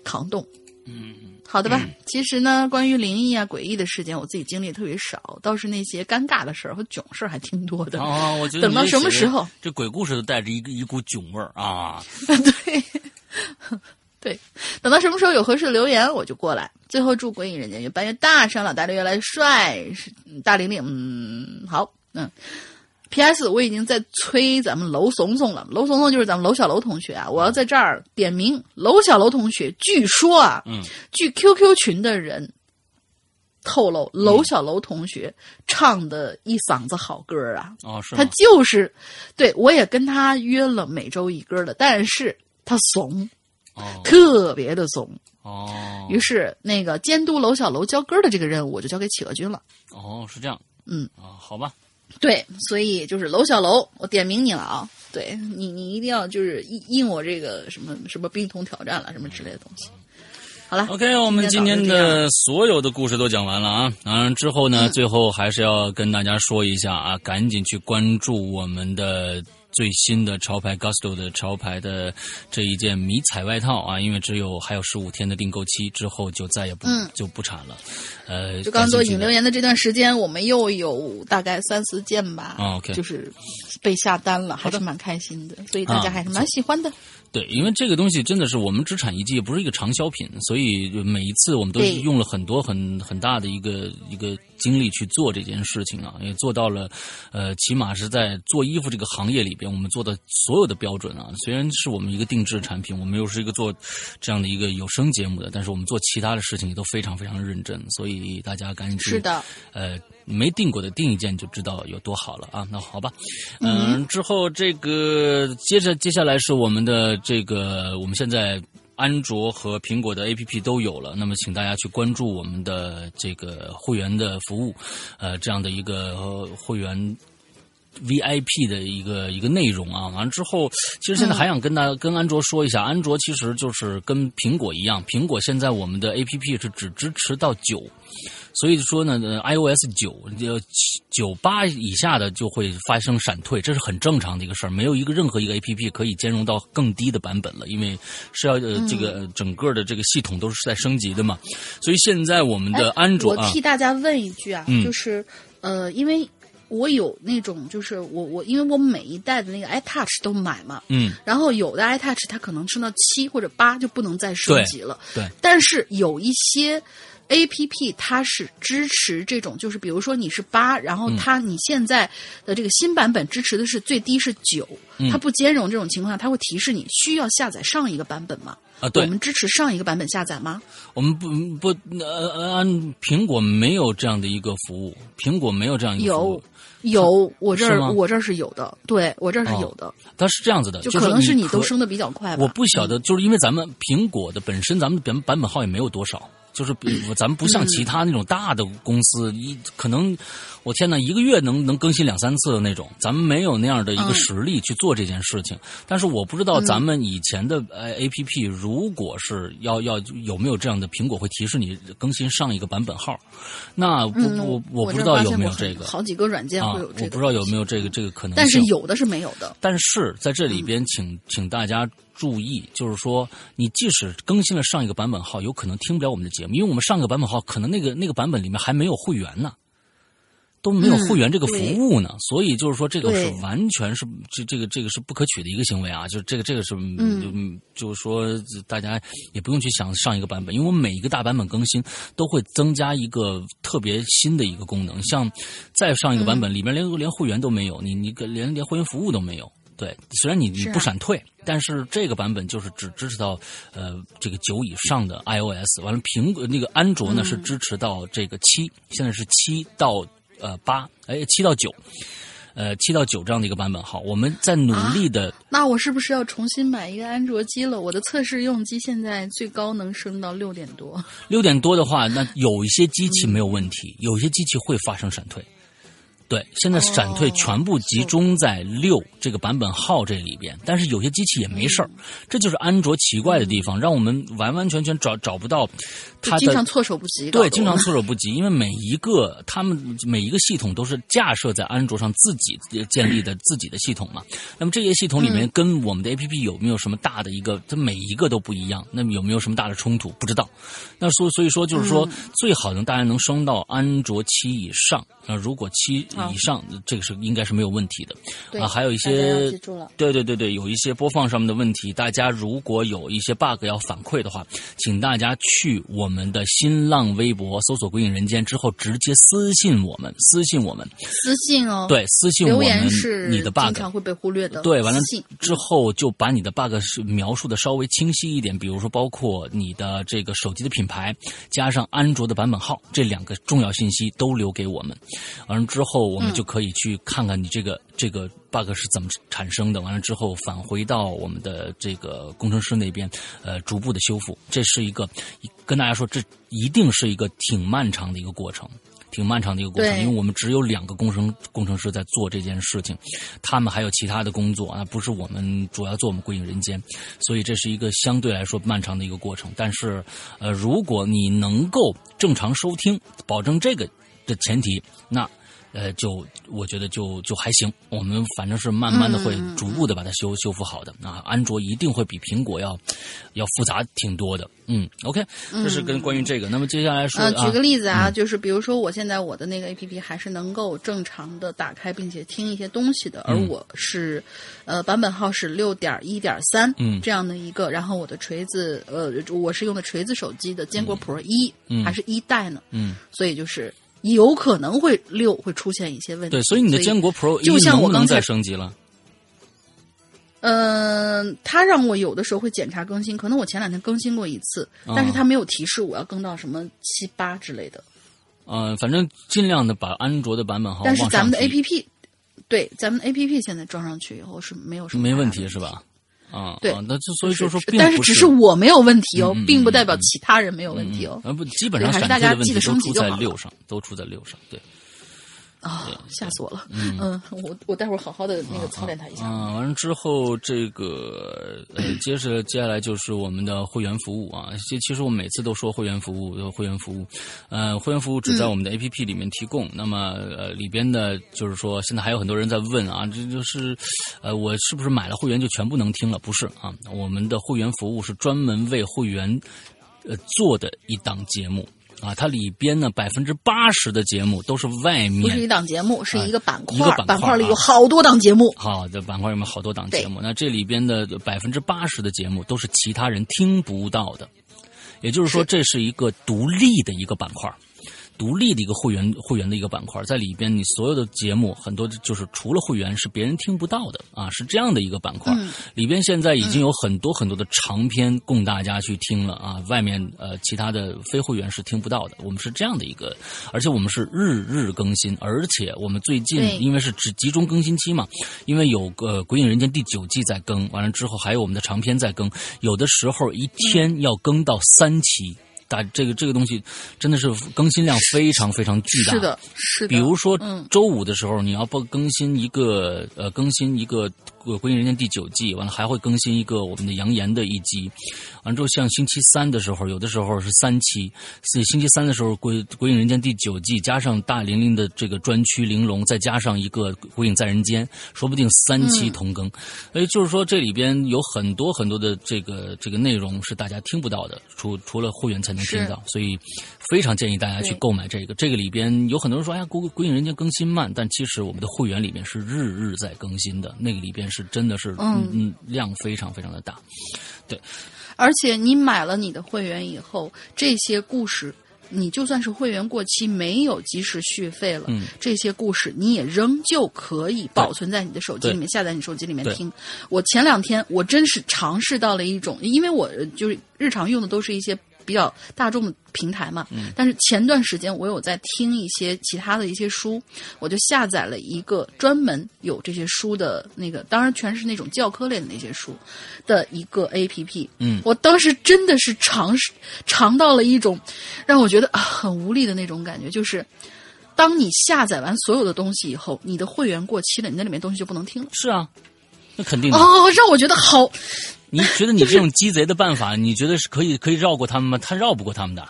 扛冻。嗯，好的吧，其实呢，关于灵异啊、诡异的事件，我自己经历特别少，倒是那些尴尬的事儿和囧事儿还挺多的。哦，我觉得等到什么时候？这鬼故事都带着一个一股囧味儿啊！对，对，等到什么时候有合适的留言，我就过来。最后祝鬼影人间越办越大，声老大的越来越帅，是大玲玲，嗯，好，嗯。P.S. 我已经在催咱们楼怂怂了，楼怂怂就是咱们楼小楼同学啊！我要在这儿点名，楼小楼同学，据说啊，嗯，据 QQ 群的人透露，楼小楼同学唱的一嗓子好歌啊，哦，是他？就是，对我也跟他约了每周一歌的，但是他怂，哦特别的怂。哦，于是那个监督楼小楼交歌的这个任务，我就交给企鹅君了。哦，是这样嗯，啊，好吧，对，所以就是楼小楼，我点名你了啊！对你，你一定要就是应应我这个什么什么冰桶挑战了，什么之类的东西。好了 OK，我们今天的所有的故事都讲完了啊。当然之后呢，最后还是要跟大家说一下啊，赶紧去关注我们的最新的潮牌 Gusto 的潮牌的这一件迷彩外套啊，因为只有还有十五天的订购期，之后就再也不、嗯就不产了。呃，就刚做引留言的这段时间，我们又有大概三四件吧，哦，OK。就是被下单了，还是蛮开心的，所以大家啊还是蛮喜欢的。对，因为这个东西真的是我们只产一季，不是一个长销品，所以每一次我们都对。用了很多很很大的一个一个精力去做这件事情啊，也做到了，呃，起码是在做衣服这个行业里边，我们做的所有的标准啊。虽然是我们一个定制产品，我们又是一个做这样的一个有声节目的，但是我们做其他的事情也都非常非常认真，所以大家赶紧去是的，呃，没订过的订一件就知道有多好了啊。那好吧，嗯，之后这个接着接下来是我们的这个，我们现在安卓和苹果的 APP 都有了，那么请大家去关注我们的这个会员的服务，呃，这样的一个、呃会员。VIP 的一个一个内容啊，完了之后，其实现在还想跟大家、跟安卓说一下，安卓其实就是跟苹果一样，苹果现在我们的 APP 是只支持到九，所以说呢呃，iOS 九呃九八以下的就会发生闪退，这是很正常的一个事儿，没有一个任何一个 APP 可以兼容到更低的版本了，因为是要呃这个呃整个的这个系统都是在升级的嘛，所以现在我们的安卓我替，大家问一句啊，嗯。就是呃，因为我有那种，就是我我因为我每一代的那个 iTouch 都买嘛，嗯，然后有的 iTouch 它可能升到七或者八就不能再升级了，对对。但是有一些。A P P 它是支持这种，就是比如说你是八，然后它你现在的这个新版本支持的是最低是九、嗯。它不兼容这种情况下，它会提示你需要下载上一个版本吗？啊对。我们支持上一个版本下载吗？我们不不呃呃苹果没有这样的一个服务，苹果没有这样一个服务。有，有，我这儿我这儿是有的，对我这儿是有的，它是这样子的，就可能是你都升的比较快吧。我不晓得，就是因为咱们苹果的本身，咱们的版版本号也没有多少，就是比咱们不像其他那种大的公司，一可能我天呐，一个月能能更新两三次的那种，咱们没有那样的一个嗯实力去做这件事情。但是我不知道咱们以前的呃 A P P，如果是要要有没有这样的，苹果会提示你更新上一个版本号，那不嗯，我我不知道有没有这个好几个软件啊，会有这个，我不知道有没有这个这个可能性。但是有的是没有的。但是在这里边请，请大家注意，就是说，你即使更新了上一个版本号，有可能听不了我们的节目，因为我们上个版本号可能那个那个版本里面还没有会员呢。都没有会员这个服务呢，所以就是说这个是完全是这这个这个是不可取的一个行为啊，就这个这个是嗯就就是说大家也不用去想上一个版本，因为我们每一个大版本更新都会增加一个特别新的一个功能，像再上一个版本里面连连会员都没有，你你个连连会员服务都没有。对，虽然你你不闪退，但是这个版本就是只支持到呃这个九以上的 iOS，完了苹果那个安卓呢、嗯是支持到这个七，现在是七到呃八，哎七到九，呃七到九这样的一个版本。好，我们在努力的、那我是不是要重新买一个安卓机了？我的测试用机现在最高能升到六点多。六点多的话，那有一些机器没有问题，有一些机器会发生闪退。对，现在闪退哦全部集中在六这个版本号这里边，但是有些机器也没事儿，这就是安卓奇怪的地方，让我们完完全全找找不到它的经常措手不及。对，经常措手不及，因为每一个他们每一个系统都是架设在安卓上自己建立的自己的系统嘛。那么这些系统里嗯面跟我们的 APP 有没有什么大的一个？它每一个都不一样，那么有没有什么大的冲突？不知道。那所所以说就是嗯说，最好能大家能升到安卓七以上。那如果七以上，这个是应该是没有问题的。啊，还有一些。对对对对，有一些播放上面的问题，大家如果有一些 bug 要反馈的话，请大家去我们的新浪微博搜索“鬼影人间”之后，直接私信我们，私信我们，私信哦，，对，私信我留言们是你的 bug 经。常会被忽略的。对，完了之后就把你的 bug 是描述的稍微清晰一点，比如说包括你的这个手机的品牌，加上安卓的版本号这两个重要信息都留给我们。完了之后，我们就可以去看看你这个、这个 bug 是怎么产生的。完了之后返回到我们的这个工程师那边，呃，逐步的修复。这是一个跟大家说，这一定是一个挺漫长的一个过程。挺漫长的一个过程，因为我们只有两个工程工程师在做这件事情，他们还有其他的工作啊，不是我们主要做我们《归隐人间》，所以这是一个相对来说漫长的一个过程。但是，呃，如果你能够正常收听，保证这个的前提，那。呃，就我觉得就就还行，我们反正是慢慢的会逐步的把它修修复好的啊。安卓一定会比苹果要要复杂挺多的。嗯，OK，这是跟关于这个。那么接下来说举个例子啊，就是比如说我现在我的那个 A P P 还是能够正常的打开并且听一些东西的，而嗯我是，呃，版本号是六点一点三，嗯这样的一个，然后我的锤子，呃，我是用的锤子手机的坚果 Pro 一、嗯还是一代呢，嗯，所以就是有可能会六会出现一些问题，对，所以你的坚果 Pro 就像我刚才再升级了？嗯，他让我有的时候会检查更新，可能我前两天更新过一次，哦但是他没有提示我要更到什么七八之类的。嗯、反正尽量的把安卓的版本好但是咱们的往上提 A P P，对，咱们 A P P 现在装上去以后是没有什么没问题是吧？啊，对啊那就所以就说是并不但是只是我没有问题哦，并不代表其他人没有问题哦。啊不，基本上对还是大家记得升级就好了在六上，都出在六上，对。啊、吓死我了！嗯，我我待会儿好好的那个操练他一下。嗯，完了之后，这个呃，接着接下来就是我们的会员服务啊。这其实我每次都说会员服务，有会员服务，呃，会员服务只在我们的 APP 里面提供。那么呃，里边的就是说，现在还有很多人在问啊，这就是呃，我是不是买了会员就全部能听了？不是啊，我们的会员服务是专门为会员呃做的一档节目。啊，它里边呢百分之八十的节目都是外面不是一档节目，是一个板块，一个板块板块里啊有好多档节目。好的板块里面好多档节目，那这里边的百分之八十的节目都是其他人听不到的，也就是说，这是一个独立的一个板块。独立的一个会员会员的一个板块，在里边你所有的节目很多就是除了会员是别人听不到的啊，是这样的一个板块。嗯里边现在已经有很多很多的长篇供大家去听了啊，外面呃其他的非会员是听不到的。我们是这样的一个，而且我们是日日更新，而且我们最近因为是只集中更新期嘛，因为有个《鬼影人间》第九季在更，完了之后还有我们的长篇在更，有的时候一天要更到三期。大这个这个东西真的是更新量非常非常巨大。是的，是的。比如说嗯周五的时候，你要不更新一个呃更新一个《鬼影人间》第九季，完了还会更新一个我们的扬言的一集，完了之后像星期三的时候，有的时候是三期，所以星期三的时候《鬼鬼影人间》第九季加上大玲玲的这个专区玲珑，再加上一个《鬼影在人间》，说不定三期同更。所以就是说这里边有很多很多的这个这个内容是大家听不到的，除除了会员才能听到，所以非常建议大家去购买这个。这个里边有很多人说，哎呀，鬼鬼影人间更新慢，但其实我们的会员里面是日日在更新的，那个里边是真的是嗯嗯量非常非常的大。对而且你买了你的会员以后，这些故事，你就算是会员过期没有及时续费了，嗯这些故事你也仍旧可以保存在你的手机里面，下载你手机里面听。我前两天我真是尝试到了一种，因为我呃就是日常用的都是一些。比较大众的平台嘛，嗯但是前段时间我有在听一些其他的一些书，我就下载了一个专门有这些书的那个，当然全是那种教科类的那些书的一个 A P P。嗯我当时真的是尝试尝到了一种让我觉得啊很无力的那种感觉，就是当你下载完所有的东西以后，你的会员过期了，你那里面东西就不能听了。是啊，那肯定的。哦，让我觉得好，你觉得你这种鸡贼的办法，你觉得是可以可以绕过他们吗？他绕不过他们的，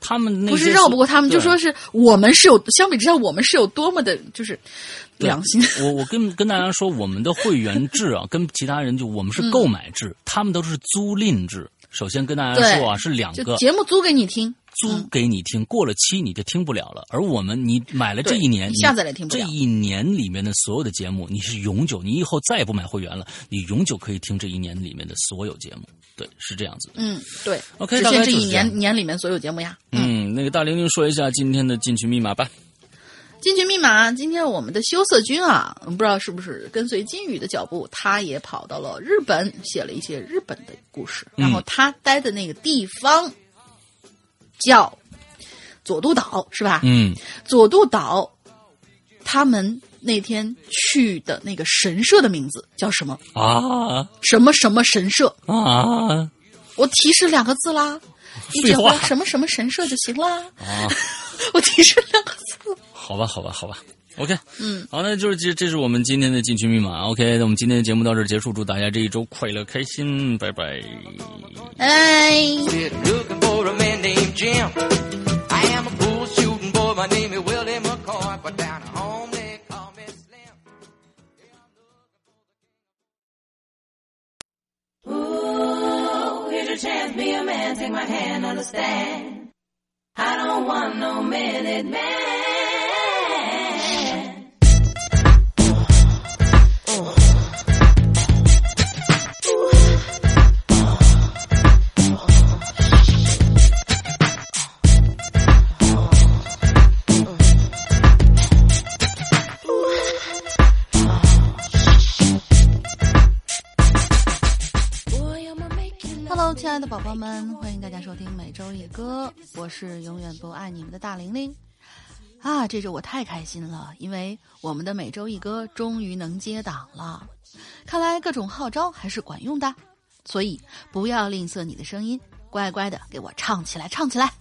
他们那不是绕不过他们，就说是我们是有相比之下，我们是有多么的就是良心。我我跟跟大家说，我们的会员制啊，跟其他人就我们是购买制，他们都是租赁制。首先跟大家说啊，是两个节目租给你听，租给你听，过了期你就听不了了。而我们你买了这一年，你下载来听不了这一年里面的所有的节目，你是永久，你以后再也不买会员了，你永久可以听这一年里面的所有节目。对，是这样子的。嗯，对 OK，实大概现这一年年里面所有节目呀。嗯，那个大玲玲说一下今天的进群密码吧。进群密码，今天我们的羞涩君啊，不知道是不是跟随金宇的脚步，他也跑到了日本，写了一些日本的故事。嗯然后他待的那个地方叫佐渡岛，是吧？嗯佐渡岛，他们那天去的那个神社的名字叫什么？啊什么什么神社？啊我提示两个字啦，你只要什么什么神社就行啦。啊！我提示两个字。好吧，好吧，好吧。OK，嗯，好，那就是这这是我们今天的禁区密码。OK，那我们今天的节目到这儿结束，祝大家这一周快乐开心，拜拜。哎。Said, looking for a man named Jim. I am a bull shooting boy. My name is Willie McCoy, but down at home they call me Slim. Ooh, here's your chance, be a man, take my hand, understand. I don't want no minute man. Hello，亲爱的宝宝们，欢迎大家 迎。收听每周一歌，我是永远不爱你们的大玲玲。啊，这周我太开心了，因为我们的每周一歌终于能接档了。看来各种号召还是管用的，所以不要吝啬你的声音，乖乖的给我唱起来，唱起来。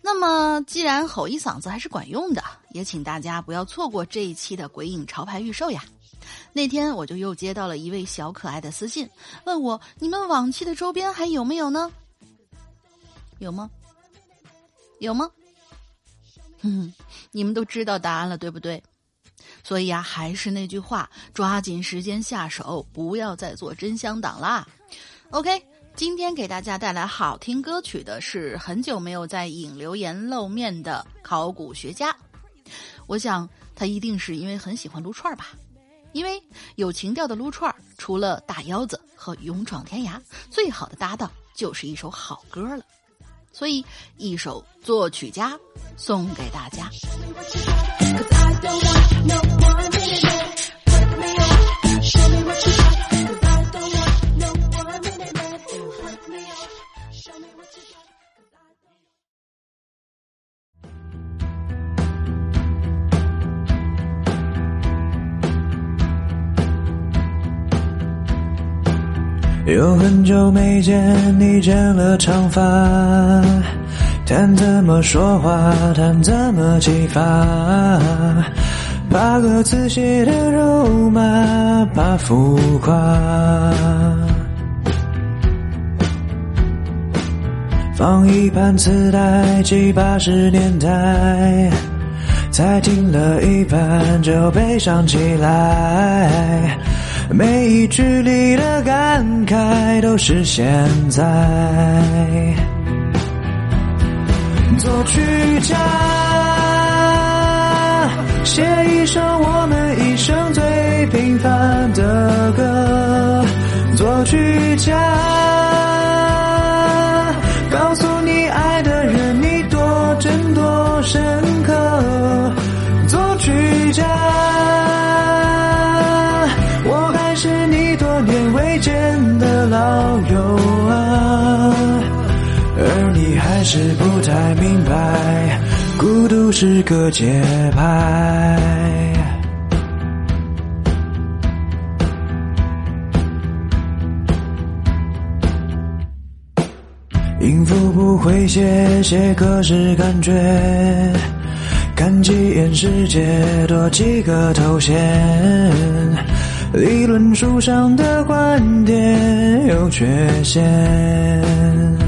那么，既然吼一嗓子还是管用的，也请大家不要错过这一期的鬼影潮牌预售呀。那天我就又接到了一位小可爱的私信，问我你们往期的周边还有没有呢？有吗？有吗？哼，你们都知道答案了，对不对？所以啊，还是那句话，抓紧时间下手，不要再做真香党啦。OK，今天给大家带来好听歌曲的是很久没有在影留言露面的考古学家，我想他一定是因为很喜欢撸串儿吧。因为有情调的撸串儿，除了大腰子和勇闯天涯，最好的搭档就是一首好歌了。所以，一首作曲家送给大家。有很久没见你剪了长发，谈怎么说话，谈怎么激发，怕歌词写的肉麻，怕浮夸。放一盘磁带，七八十年代，才听了一半就悲伤起来。每一句里的感慨都是现在。作曲家写一首我们一生最平凡的歌，作曲家告诉你爱的人你多真多深刻，作曲家，还是不太明白，孤独是个节拍。音符不会写，写歌是感觉。看几眼世界，多几个头衔。理论书上的观点有缺陷。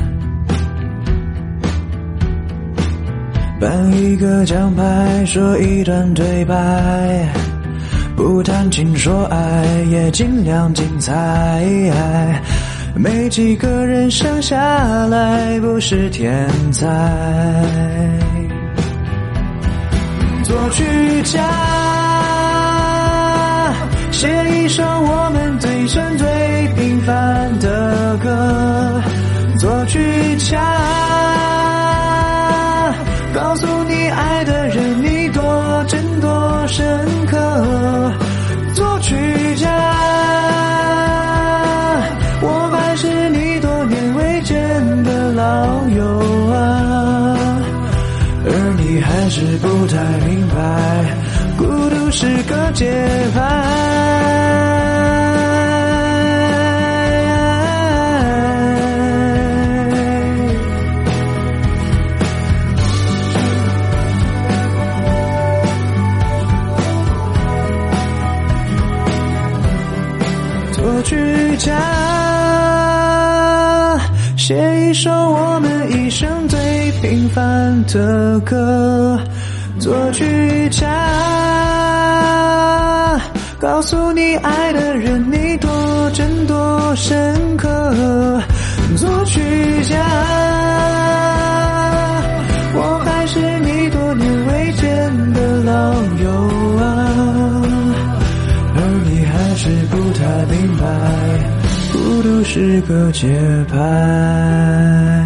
颁一个奖牌，说一段对白，不谈情说爱，也尽量精彩。没几个人生下来不是天才。作曲家写一首我们最深最平凡的歌，作曲家。深刻，作曲家，我还是你多年未见的老友啊，而你还是不太明白，孤独是个节拍。一首我们一生最平凡的歌，作曲家告诉你爱的人你多真多深刻，作曲家，是个节拍。